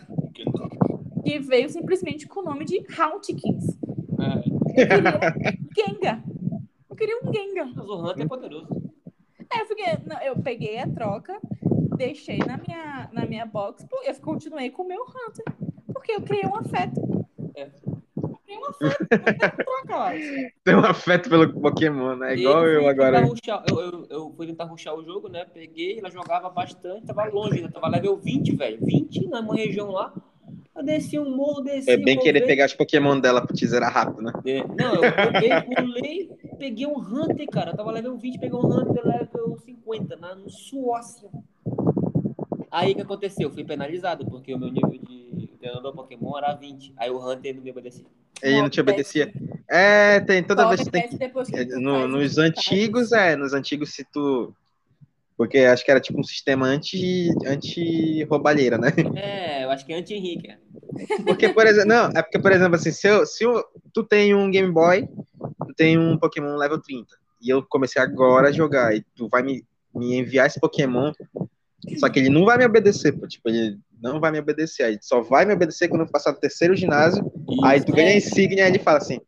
que veio simplesmente com o nome de Hauntikins. É, Eu queria Gengar. Eu queria um Gengar. mas o Hunter é poderoso. É, eu, fiquei, não, eu peguei a troca, deixei na minha, na minha box, eu continuei com o meu Hunter. Porque eu criei um afeto. É. Eu criei um afeto. Eu eu. Tem um afeto pelo Pokémon, né? Igual eu fui agora. rushar- eu, eu, eu fui tentar ruxar o jogo, né? Peguei, ela jogava bastante, tava longe, né? Tava level 20, velho. 20 na uma região lá. Eu desci um morro, desci. É bem querer ver. pegar os Pokémon dela pra te zerar rápido, né? É, Não, eu peguei, pulei, peguei um Hunter, cara. Eu tava level 20, peguei um Hunter level 50, na, no Suócia. Aí o que aconteceu? Eu fui penalizado, porque o meu nível de treinador Pokémon era 20. Aí o Hunter não me obedecia. Ele não te obedecia. É, tem toda Só vez que tem que. é, no- nos os antigos, é, nos antigos, se tu. Porque acho que era tipo um sistema anti, anti né? É, eu acho que é anti-Henrique. é. Porque, por exemplo, não, é porque, por exemplo, assim, se, eu, se eu- tu tem um Game Boy, tu tem um Pokémon level 30, e eu comecei agora a jogar, e tu vai me, me enviar esse Pokémon, só que ele não vai me obedecer, pô, tipo, ele não vai me obedecer, aí só vai me obedecer quando eu passar do terceiro ginásio, aí tu ganha a é, insígnia, aí ele fala assim,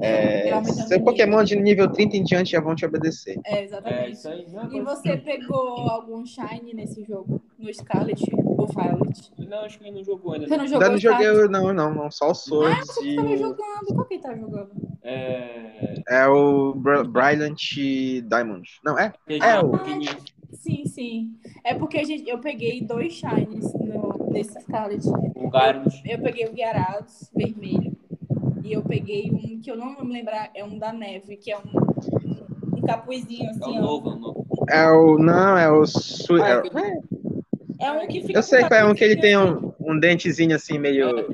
É, seu de Pokémon de nível 30 em diante já vão te obedecer. É, É, exatamente. isso aí. mesma E você pegou algum Shine nesse jogo? No Scarlet ou Violet? Não, acho que ele não jogou ainda. Você não jogou Ainda não joguei, não, não, não. Só o Ah, Swords você e tava o. jogando. Qual que tá jogando? É. É o Br Brilliant Diamond. Não, é? É, o- pequenininho. Sim, sim. É porque a gente, eu peguei dois Shines no, nesse Scarlet. O Gyarados. Eu peguei o Gyarados vermelho. E eu peguei um que eu não vou me lembrar, é um da neve, que é um, um capuzinho É o assim, novo, é o novo. É o. Não, é o. Su... Ah, é- é É um que fica Eu sei qual é um que ele tem um, um dentezinho assim, meio.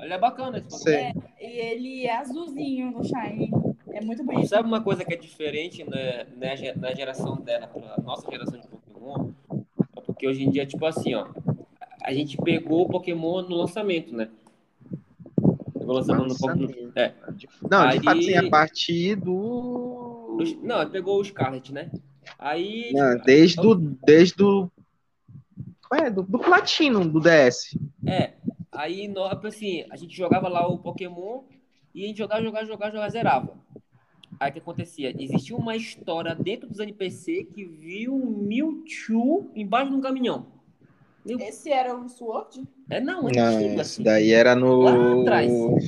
Ele é bacana esse assim. E ele é azulzinho no Shine. É muito bonito. Sabe uma coisa que é diferente né, na, ge- na geração dela pra nossa geração de Pokémon? É porque hoje em dia, tipo assim, ó. A gente pegou o Pokémon no lançamento, né? Pegou o lançamento no Pokémon. É. Não, de Aí- fato, sim, a partir do. Não, pegou o Scarlet, né? Aí. Não, desde do. Desde do. É? Do, do Platino do DS. É. Aí, assim, a gente jogava lá o Pokémon e a gente jogava, jogava, jogava, jogava, zerava. Aí o que acontecia? Existia uma história dentro dos NPC que viu um Mewtwo embaixo de um caminhão. Meu- Esse era o Sword? É, não, é Não, antigo, assim. daí era no.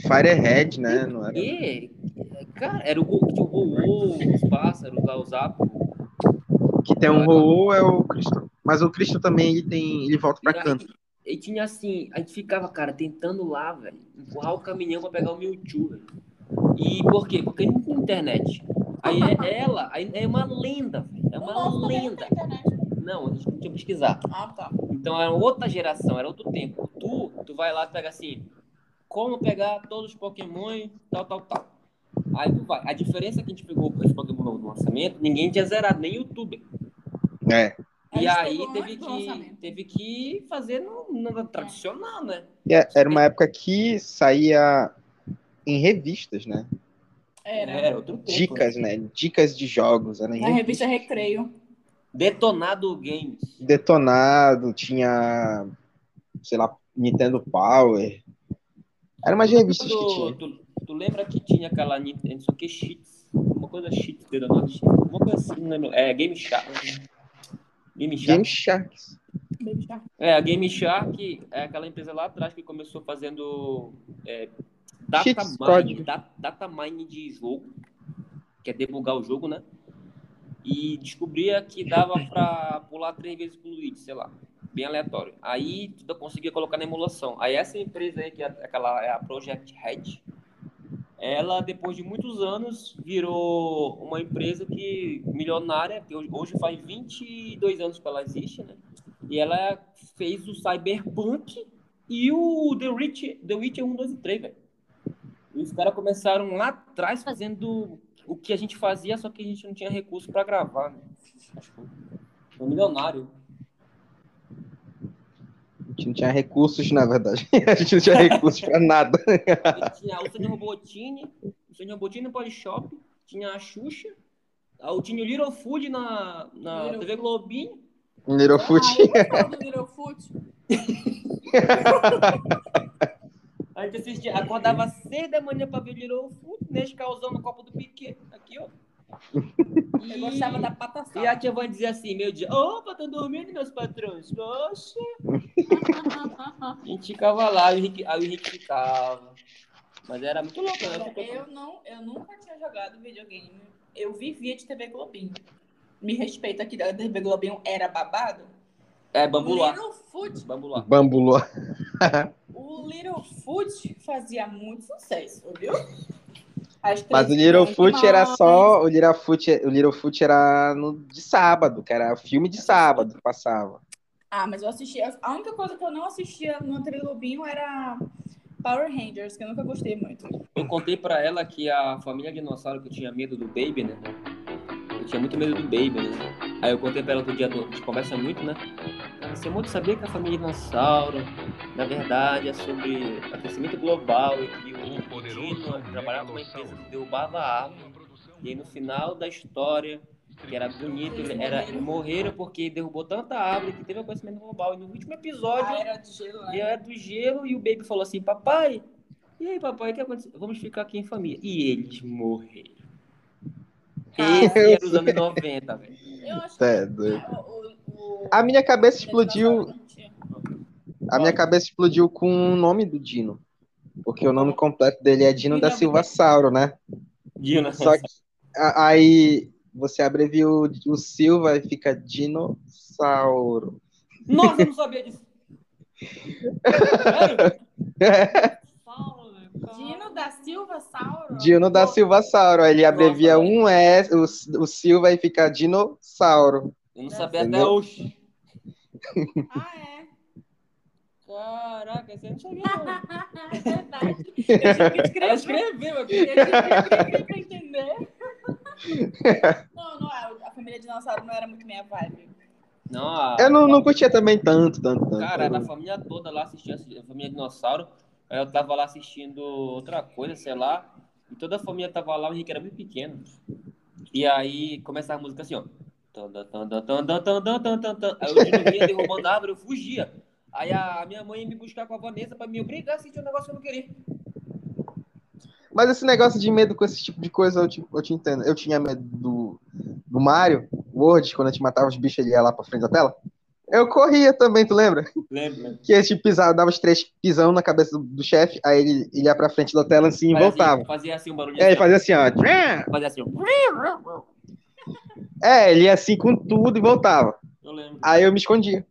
Firehead, né? Não era... E, cara, era o Go- tinha o Ho-Oh, os pássaros lá, os apos. Que tem um Ho-Oh é o Cristo. Mas o Cristo também ele tem. ele volta pra E canto. E tinha assim, a gente ficava, cara, tentando lá, velho, empurrar o caminhão pra pegar o Mewtwo, velho. E por quê? Porque não tinha internet. Aí é ela, aí é uma lenda, velho. É uma não lenda. tem internet. Não, a gente não tinha que pesquisar. Ah, tá. Então era outra geração, era outro tempo. Tu, tu vai lá e pega assim, como pegar todos os Pokémon, tal, tal, tal. Aí tu vai. A diferença é que a gente pegou esse Pokémon novo no lançamento, ninguém tinha zerado, nem youtuber. É. E aí teve do que, teve que fazer no, no tradicional, né? É- Era uma época que saía em revistas, né? Era. Era outro tempo. Dicas, né? Dicas de jogos. Era em Na revista. revista Recreio. Detonado Games. Detonado, tinha, sei lá, Nintendo Power. Era umas revistas que Tu, tinha. tu, tu lembra que tinha aquela Nintendo, não sei o que, Cheats? Uma coisa Cheats, Detonado Cheats. Uma coisa assim, não lembro. É, Game Shark. Game Shark. Game Sharks. Shark. É, a Game Shark é aquela empresa lá atrás que começou fazendo é, data, mine, data, data mine de jogo, que é debugar o jogo, né? E descobria que dava pra pular três vezes pro Luigi, sei lá, bem aleatório. Aí tu conseguia colocar na emulação. Aí essa empresa aí, que é aquela é a Project Red, ela depois de muitos anos virou uma empresa que milionária, que hoje- faz 22 anos que ela existe, né? E ela fez o Cyberpunk e o The Witcher, The Witcher 1, 2 e 3, velho. E os caras começaram lá atrás fazendo o que a gente fazia, só que a gente não tinha recurso pra gravar, né? Acho que foi um milionário. A gente não tinha recursos, na verdade. (laughs) A gente não tinha recursos pra nada. Tinha o Senhor Robotini, o Senhor Robotini no Polishop, tinha a Xuxa, ah, tinha o Little Food na, na Little TV Globinho, Littlefoot. Ah, do Littlefoot. A (laughs) gente assistia, acordava seis da manhã pra ver o Little Food, Nescauzão no copo do Piquet, aqui, ó. (laughs) Eu gostava da pata E a tia vai dizer assim, meu dia, opa, tô dormindo, meus patrões. Oxe. (laughs) A gente ficava lá, o Henrique, aí o Henrique ficava. Mas era muito louco, né? Eu, não, eu nunca tinha jogado videogame. Eu vivia de TV Globinho. Me respeita que a TV Globinho era babado. É, bambu lá. Littlefoot, Bambu lá. Bambulô. o Littlefoot fazia muito sucesso, viu? As Mas o três Littlefoot irmãs, era só. O Littlefoot, o Littlefoot era no, de sábado, que era filme de sábado que passava. Ah, mas eu assistia. A única coisa que eu não assistia no TV Globinho era Power Rangers, que eu nunca gostei muito. Eu contei pra ela que a família dinossauro que tinha medo do Baby, né? Tinha muito medo do Baby, né? Aí eu contei pra ela outro dia, a gente conversa muito, né? Você muito sabia que a família dinossauro, na verdade, é sobre aquecimento global e que o Dino trabalhava com uma empresa que derrubava a árvore. E aí no final da história, que era bonito, ele era, morreram porque derrubou tanta árvore que teve aquecimento global. E no último episódio, Ah, era de gelo, né? é do gelo e o Baby falou assim, papai, E aí, papai, o que aconteceu? Vamos ficar aqui em família. E eles morreram. Ah, Esse era os anos 90, velho. Eu acho É, que doido. o- o- o- A minha cabeça explodiu. A minha cabeça explodiu com o nome do Dino. Porque o nome completo dele é Dino da Silva Sauro, né? Dino, Só que aí você abrevia o, o Silva e fica dinossauro. Nossa, eu não sabia disso. (laughs) Sério? Cara. Dino da Silva Sauro? Dino da Silva Sauro. Ele abrevia um S, o, o Silva e fica dinossauro. Eu não sabia até Entendeu? hoje. Ah, é. Caraca, você não sabia não. (laughs) É verdade. (laughs) Eu tive que Ela escrever. escreveu aqui. Eu tive que (laughs) escrever pra entender. Não, não é. A família dinossauro não era muito minha vibe. Não, a... Eu não, não curtia também tanto, tanto, tanto. Cara, era a família toda lá assistindo, a família dinossauro. Eu tava lá assistindo outra coisa, sei lá. E toda a família tava lá, o Henrique era muito pequeno. E aí começa a música assim, ó. Aí eu diminuía, derrubando a árvore, eu fugia. Aí a minha mãe ia me buscar com a Vanessa pra me obrigar a assistir um negócio que eu não queria. Mas esse negócio de medo com esse tipo de coisa, eu te, eu te entendo. Eu tinha medo do, do Mario World, quando a gente matava os bichos, ele ia lá pra frente da tela. Eu corria também, tu lembra? Lembra? Que a gente pisava, dava os três pisão na cabeça do, do chefe, aí ele, ele ia pra frente da tela assim e Fazia voltava. Assim, fazia assim um barulho. É, ele assim, fazia assim, ó. Fazia assim, ó. É, ele ia assim com tudo e voltava. Eu lembro. Aí eu me escondia.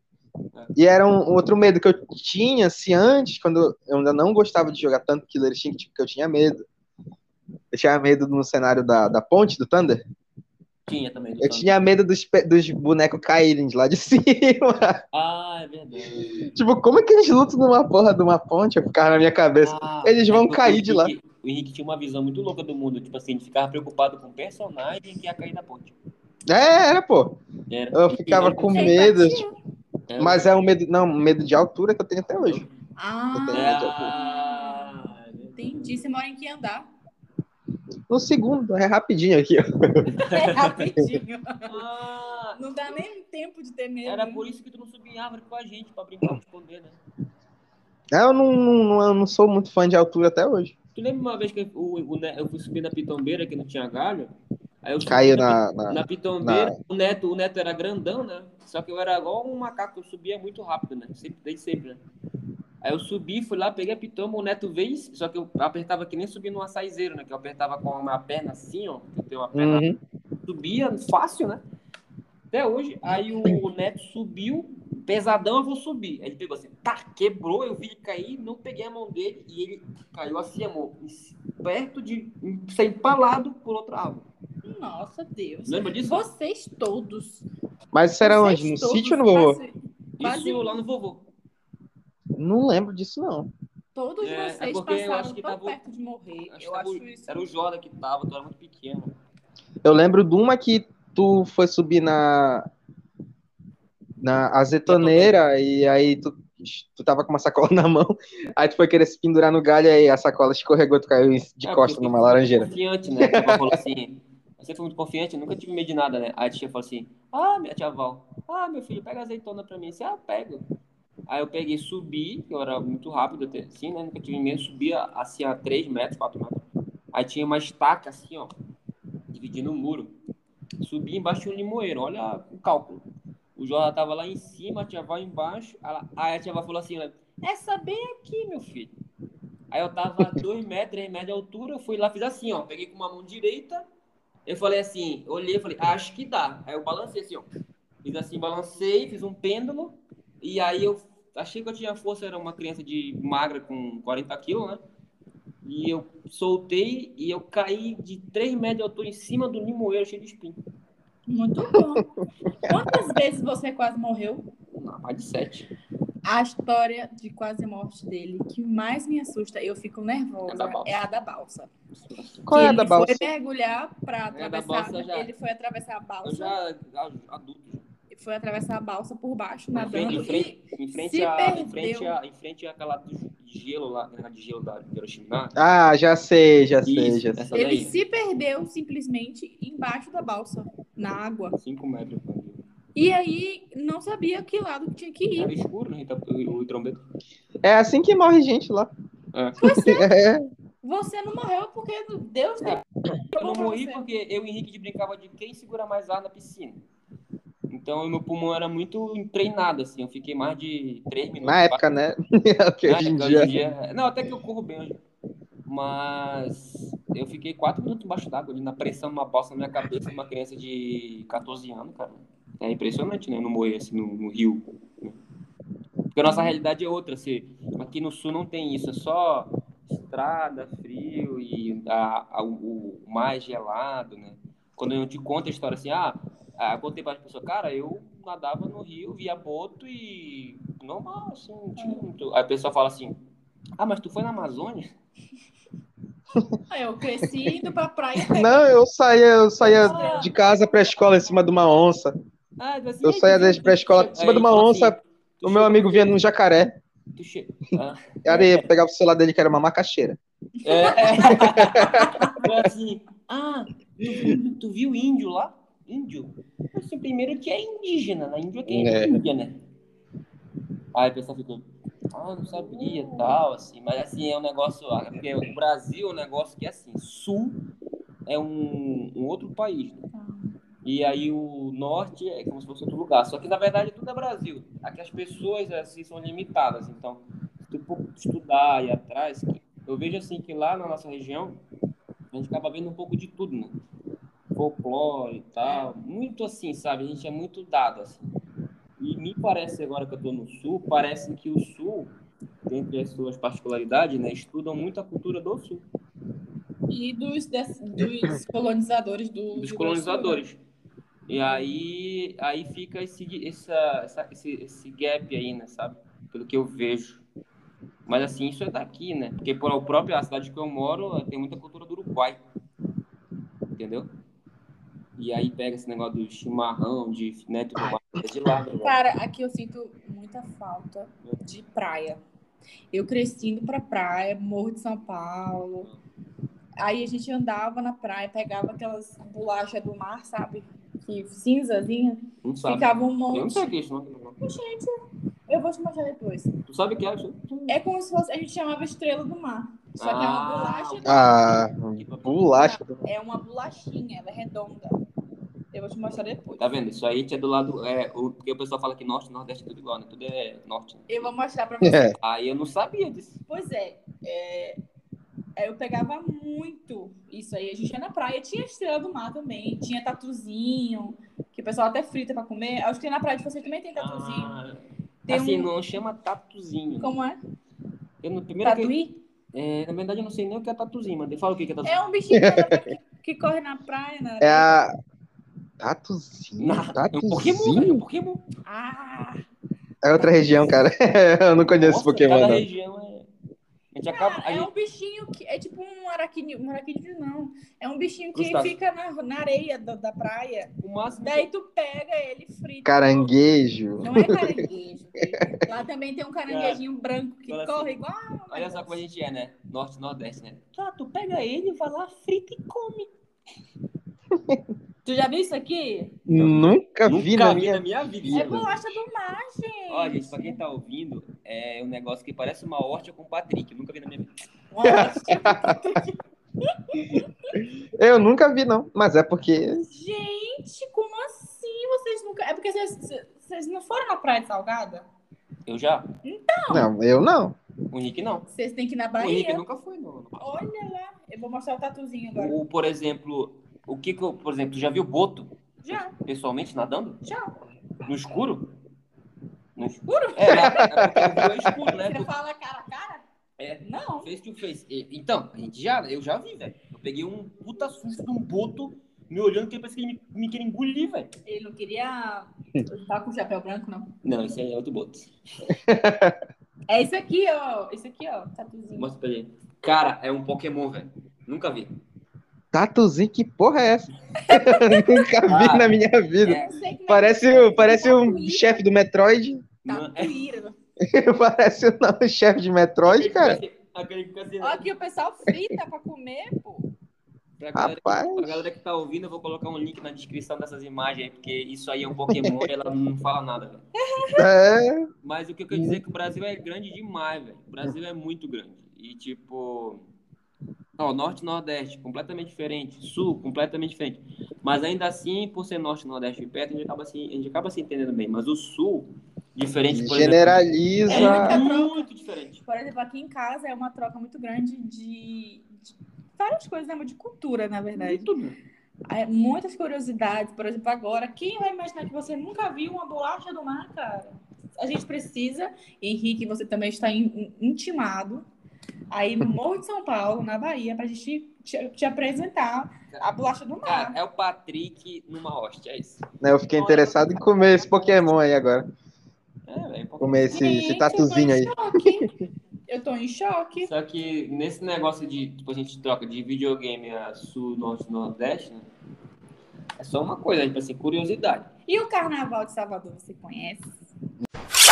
E era um outro medo que eu tinha, assim, antes, quando eu ainda não gostava de jogar tanto Killer Instinct, porque eu tinha medo. Eu tinha medo no cenário da, da ponte, do Thunder. Tinha também. Eu tinha medo dos, dos bonecos caírem de lá de (laughs) cima. Ah, é verdade. tipo, como é que eles lutam numa porra de uma ponte? Eu ficava na minha cabeça. Ah, Eles vão é cair de lá. O Henrique tinha uma visão muito louca do mundo. Tipo assim, ele ficava preocupado com o personagem que ia cair da ponte. É, era, pô. Era. Eu ficava com medo. tipo, Era- mas é um medo, não, um medo de altura que eu tenho até hoje. Ah, Ah, entendi. Você mora em que andar? No segundo, é rapidinho aqui, ó. É rapidinho. ah, Não dá nem tempo de ter medo. era por isso que tu não subia em árvore com a gente, pra brincar de esconder, né? É, Eu não, não, eu não sou muito fã de altura até hoje. Tu lembra uma vez que eu, o- o eu fui subir na pitombeira, que não tinha galho? Aí eu Caiu na, na. na- na pitombeira, o neto, o neto era grandão, né? Só que eu era igual um macaco, eu subia muito rápido, né? Sempre, desde sempre, né? Aí eu subi, fui lá, peguei a pitoma, o neto veio, só que eu apertava que nem subir num açaizeiro, né? Que eu apertava com uma perna assim, ó. Eu tenho uma perna Uhum. subia fácil, né? Até hoje. Aí o, o Neto subiu, pesadão, eu vou subir. Aí ele pegou assim, tá, quebrou, eu vi ele cair, não peguei a mão dele e ele caiu assim, amor, perto de ser empalado por outra árvore. Nossa, Deus. Lembra disso? Vocês todos. Mas isso era vocês onde? No sítio ou no vovô? quase- Isso lá no vovô. Não lembro disso, não. Todos É, é vocês eu passaram acho que tão tava- perto de morrer. Acho eu tava acho isso. Era o Jordan que tava, tu era muito pequeno. Eu lembro de uma que tu foi subir na. Na azetoneira e aí tu, tu tava com uma sacola (laughs) na mão, aí tu foi querer se pendurar no galho e a sacola escorregou, tu caiu de É, costa numa laranjeira. Confiante, né? Falou assim. Você foi muito confiante, nunca tive medo de nada, né? Aí a tia falou assim: Ah, minha tia Val, ah, meu filho, pega azeitona pra mim. Você, ah, pego. Aí eu peguei, subi, que eu era muito rápido até assim, né? Nunca tive medo, subia assim a 3 metros, 4 metros. Aí tinha uma estaca assim, ó, dividindo o muro. Subi embaixo de um limoeiro, olha o cálculo. O Jordan tava lá em cima, a tia embaixo. Ela- Aí a tia falou assim: né? Essa bem aqui, meu filho. Aí eu tava a 2 metros, 3 metros de altura, eu fui lá, fiz assim, ó. Peguei com uma mão direita, eu falei assim, olhei, falei, acho que dá. Aí eu balancei assim, ó. Fiz assim, balancei, fiz um pêndulo, e aí eu achei que eu tinha força, era uma criança de magra com 40 quilos, né? E eu soltei e eu caí de 3 metros de altura em cima do limoeiro cheio de espinho. Muito bom. Quantas vezes você quase morreu? Não, mais de 7. A história de quase morte dele que mais me assusta, eu fico nervosa, É da balsa. é a da balsa. Qual Que é a ele da balsa? foi mergulhar para É, atravessar. balsa já- Ele foi atravessar a balsa. Eu já, já adulto. Foi atravessar a balsa por baixo, Em frente, nadando. em frente, em frente, se a, em perdeu. frente, a, em frente àquela do- de gelo lá, né, de gelo da de Hiroshima. Ah, já sei, já sei, Isso, já sei. ele se perdeu simplesmente embaixo da balsa, na água. 5 metros. E aí não sabia que lado tinha que Era ir. escuro, né? Então, o, o trombeto. É assim que morre gente lá. É, Você (laughs) não morreu porque Deus deu. Eu não morri você. porque eu e o Henrique brincava de quem segura mais ar na piscina. Então, o meu pulmão era muito treinado, assim. Eu fiquei mais de três minutos. na época, né? (laughs) que Na hoje época, dia. hoje em dia- Não, até que eu corro bem hoje. Mas eu fiquei quatro minutos embaixo d'água, ali na pressão, uma bosta na minha cabeça, uma criança de 14 anos, cara. É impressionante, né? Eu não morrer assim no, no rio. né? Porque a nossa realidade é outra. Assim, aqui no sul não tem isso, é só estrada, frio e a, a- o, o mar é gelado, né? Quando eu te conto a história assim, ah, ah, eu contei para as pessoas, cara, eu nadava no rio, via boto e normal, assim, não tinha muito. Aí a pessoa fala assim, ah, mas tu foi na Amazônia? (laughs) Eu cresci indo pra praia. Não, eu saía, eu saía Ah. de casa pra escola em cima de uma onça. Ah, assim, Eu "Ei, saía tu viu- desde pra escola tu- em cima aí de uma assim, onça, tu O meu amigo vinha num jacaré. Tu che... ah. E aí eu pegava o celular dele que era uma macaxeira. É, é. (laughs) Assim, ah, tu viu, tu viu índio lá? Índio? Assim, primeiro que é indígena, né? Índio é quem é É. índia, né? Aí a pessoa ficou, ah, não sabia e tal, assim. Mas assim, é um negócio, ah, porque o Brasil é um negócio que é assim, sul é um, um outro país, né? E aí o norte é como se fosse outro lugar. Só que na verdade tudo é Brasil. Aqui as pessoas assim são limitadas. Então, se tu for estudar e atrás, eu vejo assim que lá na nossa região a gente acaba vendo um pouco de tudo, né? Folclore e tal. Muito assim, sabe? A gente é muito dado, assim. E me parece, agora que eu tô no sul, parece que o sul, dentre as suas particularidades, né? Estudam muito a cultura do sul. E dos, des- dos colonizadores do. dos do Sul, colonizadores. E aí, aí fica esse, essa, essa- esse, esse gap aí, né, sabe? Pelo que eu vejo. Mas assim, isso é daqui, né? Porque por a própria cidade que eu moro tem muita cultura do Uruguai. Entendeu? E aí pega esse negócio do chimarrão, de né, tudo mais, é de lá. né? Cara, aqui eu sinto muita falta de praia. Eu cresci indo pra praia, Morro de São Paulo. Aí a gente andava na praia, pegava aquelas bolachas do mar, sabe? Que cinzazinha. Não sabe. Ficava um Eu não monte. sei o que é isso, não. Gente, eu vou te mostrar depois. Tu sabe o que é isso? É como se fosse, a gente chamava estrela do mar. Só que é uma Ah. bolacha. do- Ah, bolacha. É uma bolachinha, ela é redonda. Eu vou te mostrar depois. Tá vendo? Isso aí é do lado. É, o, porque o pessoal fala que norte e nordeste é tudo igual, né? Tudo é norte. Né? Eu vou mostrar pra você. É. Aí eu não sabia disso. Pois é, é, eu pegava muito isso aí. A gente ia na praia, tinha estrela do mar também, tinha tatuzinho, que o pessoal até frita pra comer. Acho que na praia de vocês também tem tatuzinho. Ah, Tem assim, um- não chama tatuzinho. Como é? Eu, no, primeiro que, Tatuí? é, na verdade, eu não sei nem o que é tatuzinho, mas fala o que que é tatuzinho. É um bichinho que, (laughs) que corre na praia, na É areia. a. Tatuzinho? Na- é um Pokémon, velho, é um Tatuzinho? Pokémon. Ah, É outra região, cara. (laughs) Eu não conheço Nossa, Pokémon, cada não. região é... A gente acaba... cara, a é gente- um bichinho que é tipo um araquídeo, um araquídeo não. É um bichinho que Crustáceo. fica na, na areia da, da praia. O máximo... Daí tu pega ele frito. Caranguejo. Não é caranguejo. (laughs) Lá também tem um caranguejinho branco que Olha assim. corre igual. Olha só como a gente é, né? Norte e Nordeste, né? Tá, tu pega ele, vai lá, frita e come. (laughs) Tu já viu isso aqui? Nunca vi Nunca na vi minha. na minha vida. É bolacha do mar, gente. Ó, gente, pra quem tá ouvindo, é um negócio que parece uma horta com Patrick. Eu nunca vi na minha vida. (laughs) Eu nunca vi, não. Mas é porque. gente, como assim? Vocês nunca. É porque vocês, vocês não foram na Praia de Salgada? Eu já? Não, eu não. O Henrique não. Vocês têm que ir na O Henrique Bahia. nunca foi, não. Olha lá. Eu vou mostrar o tatuzinho agora. O, por exemplo, o que que eu, por exemplo, tu já viu boto Já, pessoalmente nadando? já. No escuro? No Escuro? É, é porque é escuro, né? Você Tu fala cara a cara? É. Não. face to face. Então, a gente já, eu já vi, velho. Eu peguei um puta susto de um boto me olhando que parece que ele me, me queria engolir, velho. Ele não queria estar com o chapéu branco, não. Não, esse aí é outro boto. (laughs) É isso aqui, ó. Isso aqui, ó. Tatuzinho. Mostra pra ele. Cara, é um Pokémon, velho. Nunca vi. Tatuzinho, que porra é essa? (laughs) Nunca vi Ah, na minha vida. é. Parece, é. parece um chefe do Metroid. Tatuíra. (laughs) parece o nome chefe de Metroid, cara. Aquele que fica assim, aqui o pessoal frita pra comer, pô. Pra galera, Rapaz. pra galera que tá ouvindo, eu vou colocar um link na descrição dessas imagens aí, porque isso aí é um Pokémon e (laughs) ela não fala nada, velho. É. Mas o que eu quero dizer é que o Brasil é grande demais, velho. O Brasil é muito grande. E tipo. Ó, norte e nordeste, completamente diferente. Sul, completamente diferente. Mas ainda assim, por ser norte e nordeste de perto, a gente acaba, assim, a gente acaba se entendendo bem. Mas o sul, diferente, por Generaliza. exemplo. É muito diferente. Por exemplo, aqui em casa é uma troca muito grande de, de várias coisas, né? De cultura, na verdade. Tudo. É, muitas curiosidades. Por exemplo, agora, quem vai imaginar que você nunca viu uma bolacha do mar, cara? A gente precisa, Henrique, você também está in- in- intimado aí no Morro de São Paulo, na Bahia, pra gente te, te apresentar a bolacha do mar. Cara, é o Patrick numa hóstia, é isso. Eu fiquei interessado em comer esse Pokémon aí agora. É. Comer esse, esse Gente, tatuzinho aí. Eu tô em choque. Eu tô em choque. Só que nesse negócio de, tipo, a gente troca de videogame a sul, norte, nordeste, né? É só uma coisa, tipo assim, curiosidade. E o Carnaval de Salvador, você conhece?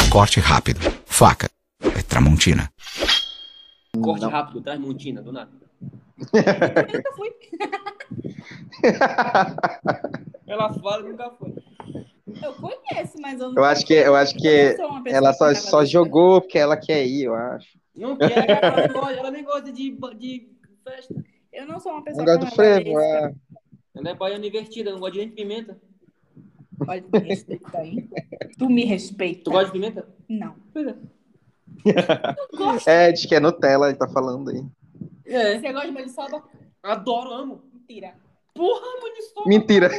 Corte rápido. Faca. É Tramontina. Corte Não. rápido, traz montina, do nada. Nunca fui. (laughs) Ela fala e nunca foi. Eu conheço, mas eu não Eu acho que, eu acho que não ela só, só carnavalesca. jogou porque ela quer ir, eu acho. Não quer, ela, não gosta, (laughs) ela nem gosta de, de festa. Eu não sou uma Não pessoa gosta do frevo, é. Ela é baiana invertida, não gosta de nem de pimenta. Olha, me respeita aí. Tu me respeita. Tu gosta de pimenta? Não. Pois é. É, diz que é Nutella, ele tá falando aí. É. Você gosta de maniçoba? Adoro, amo. Mentira. Porra, maniçoba. Mentira.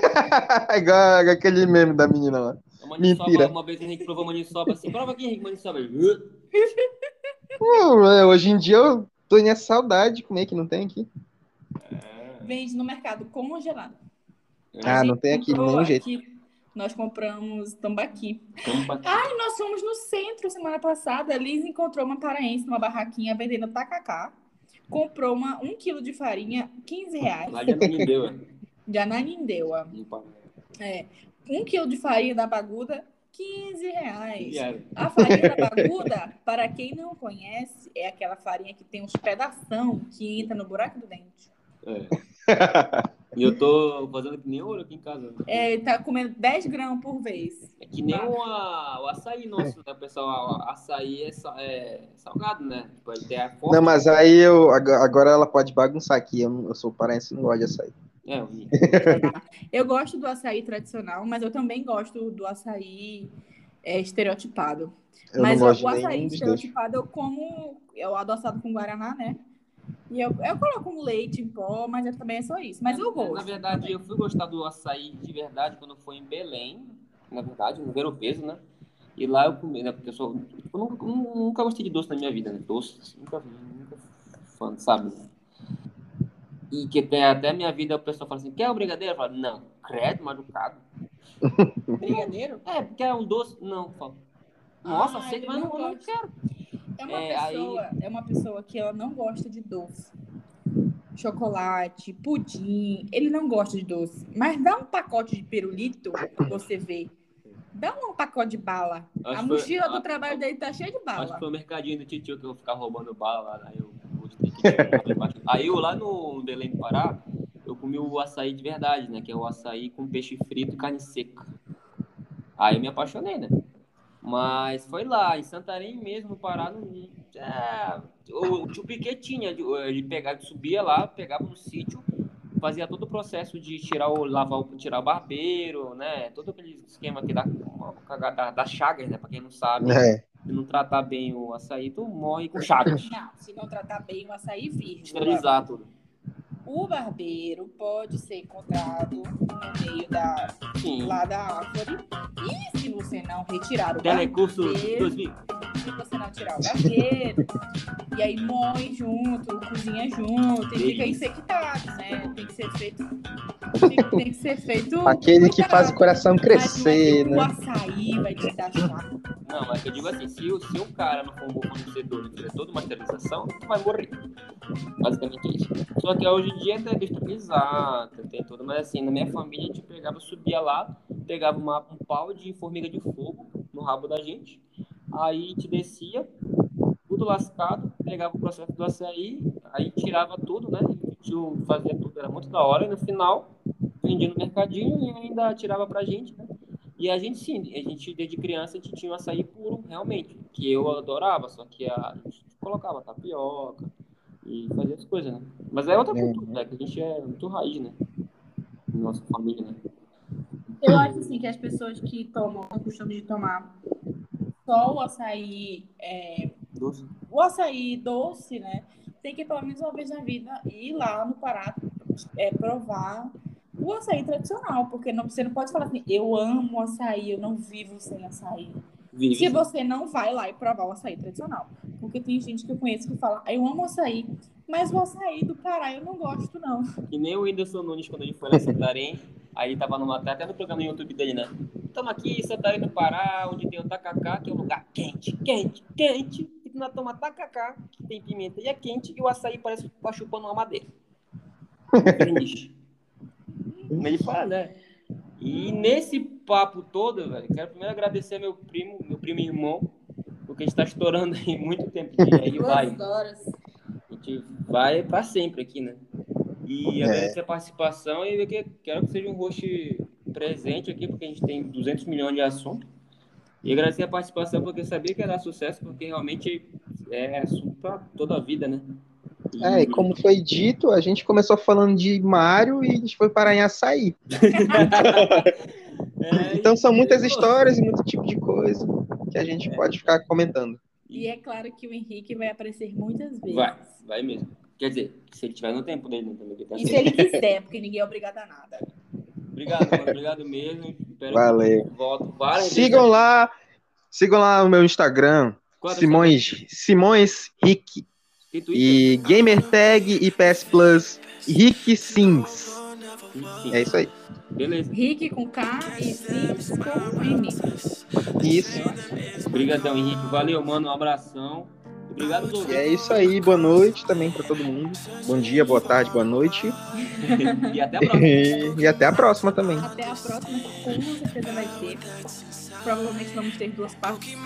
igual, (laughs) igual aquele meme da menina lá. A maniçoba, Mentira. Uma vez a gente provou maniçoba assim. Prova aqui, Henrique, maniçoba. Uh. (laughs) Pô, é, hoje em dia eu tô nessa saudade de comer que não tem aqui. Vende no mercado congelado. Ah, não tem aqui de nenhum jeito. aqui, Nós compramos tambaqui. Pra- E nós fomos no centro semana passada. A Liz encontrou uma paraense numa barraquinha vendendo tacacá. Comprou uma, um quilo de farinha, 15 reais. Lá de Ananindeua. De Ananindeua. É. Um quilo de farinha da baguda, 15 reais. A farinha da baguda, para quem não conhece, é aquela farinha que tem uns pedação que entra no buraco do dente. É. (laughs) E eu tô fazendo que nem ouro aqui em casa. É, ele tá comendo 10 gramas por vez. É que nem o, a- o açaí nosso, né, pessoal? O açaí é, é salgado, né? Tipo, ele tem a forma. Não, mas aí eu ag- agora ela pode bagunçar aqui. Eu, eu sou paraense, não gosto de açaí. É, o- (laughs) Eu gosto do açaí tradicional, mas eu também gosto do açaí é, estereotipado. Eu mas não gosto o de açaí estereotipado eu como, é o adoçado com guaraná, né? E eu, eu coloco um leite em pó, mas eu também é só isso. Mas eu gosto. Na verdade, eu fui gostar do açaí de verdade quando foi em Belém, na verdade, no Ver o Peso, né? E lá eu comi, né? Porque eu sou. Eu nunca, nunca gostei de doce na minha vida, né? Doce, assim, nunca, nunca fã, sabe? E que tem até a minha vida, o pessoal fala assim: quer o brigadeiro? Eu falo, não, credo, machucado. (laughs) Brigadeiro? É, porque é um doce. Não, eu falo. Nossa, Ah, sei, mas não não, eu não quero. É uma, É, aí- pessoa, é uma pessoa que ela não gosta de doce. Chocolate, pudim, ele não gosta de doce. Mas dá um pacote de pirulito, você vê. Dá um pacote de bala. Acho a que foi- mochila do a- trabalho dele tá cheia de Acho que bala. foi o mercadinho do titio que eu vou ficar roubando bala lá. Aí eu. Aí eu lá no Belém do Pará, eu comi o açaí de verdade, né? Que é o açaí com peixe frito e carne seca. Aí eu me apaixonei, né? Mas foi lá, em Santarém mesmo, no Pará, no, é, o tio Piquet tinha, ele pegava, subia lá, pegava no sítio, fazia todo o processo de tirar o lavar, o- tirar o barbeiro, né? Todo aquele esquema que dá, da, da chagas, né? Pra quem não sabe É. se não tratar bem o açaí, tu morre com chagas. Não, se não tratar bem o açaí virgem. Esterilizar tudo. O barbeiro pode ser encontrado no meio da, Sim. lá da árvore. E se você não retirar o Telecurso barbeiro, 2000. se você não tirar o barbeiro, e aí moe junto, cozinha junto, e fica Delícia. infectado, né? Tem que ser feito. Tem, (laughs) tem que ser feito. Aquele que faz o coração Mas é crescer, que né? O açaí vai te dar chato. Não, mas eu digo assim, se o, se o cara não for um bom fornecedor, não fizer toda uma esterilização, tu vai morrer. Basicamente isso. Só que hoje em dia tem esterilizado, tem tudo, mas assim, na minha família a gente pegava, subia lá, pegava uma- um pau de formiga de fogo no rabo da gente, aí a gente descia, tudo lascado, pegava o processo do açaí, aí tirava tudo, né? Fazia tudo, era muito da hora, e no final vendia no mercadinho e ainda tirava pra gente, né? E a gente sim, a gente desde criança a gente tinha um açaí puro, realmente, que eu adorava, só que a gente colocava tapioca, e fazer as coisas, né? Mas é outra É. cultura, né? Que a gente é muito raiz, né? Nossa família, né? Eu acho assim que as pessoas que tomam o costume de tomar só o açaí, é, Doce. o açaí doce, né? Tem que pelo menos uma vez na vida ir lá no Pará é, provar o açaí tradicional, porque não, você não pode falar assim, eu amo açaí, eu não vivo sem açaí. Vive. Se você não vai lá e provar o açaí tradicional. Porque tem gente que eu conheço que fala, eu amo açaí, mas o açaí do Pará eu não gosto, não. (laughs) Que nem o Whindersson Nunes, quando ele foi lá em Santarém, aí ele tava numa até no programa no YouTube dele, né? Estamos aqui em Santarém do Pará, onde tem o tacacá, que é um lugar quente, quente, quente. E tu nós toma tacacá, que tem pimenta e é quente, e o açaí parece que tá chupando uma madeira. (laughs) Verniz. Ele fala, né? E nesse papo todo, velho, quero primeiro agradecer meu primo, meu primo e irmão, porque a gente tá estourando aí muito tempo. E aí vai. Horas. A gente vai para sempre aqui, né? E É. agradecer a participação e que- quero que seja um host presente aqui, porque a gente tem 200 milhões de assuntos. E agradecer a participação, porque eu sabia que ia dar sucesso, porque realmente é assunto para toda a vida, né? É, e como foi dito, a gente começou falando de Mario e a gente foi parar em açaí. (laughs) É, Então são muitas histórias e muito tipo de coisa que a gente pode ficar comentando. E é claro que o Henrique vai aparecer muitas vezes. Vai, vai mesmo. Quer dizer, se ele tiver no tempo dele, né, também. tá E se ele quiser, porque ninguém é obrigado a nada. Obrigado, mano, obrigado mesmo. Espero Valeu. que volto Sigam vezes. lá, sigam lá o meu Instagram, é Simões, Simões Rick. E Gamertag e PS Plus Rick Sims. Sim. É isso aí. Beleza. Rick com K e Sims com M. Isso. Obrigadão, Henrique. Valeu, mano. Um abração. Obrigado, E Douglas. é isso aí. Boa noite também para todo mundo. Bom dia, boa tarde, boa noite. (laughs) (laughs) E até a próxima. E até a próxima também. Até a próxima, com certeza vai ter provavelmente vamos ter duas partes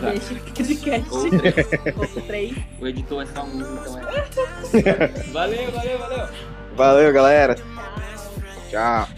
deste podcast. (laughs) Ou três. O editor é só um, então é. (laughs) valeu, valeu, valeu. Valeu, galera. Tchau.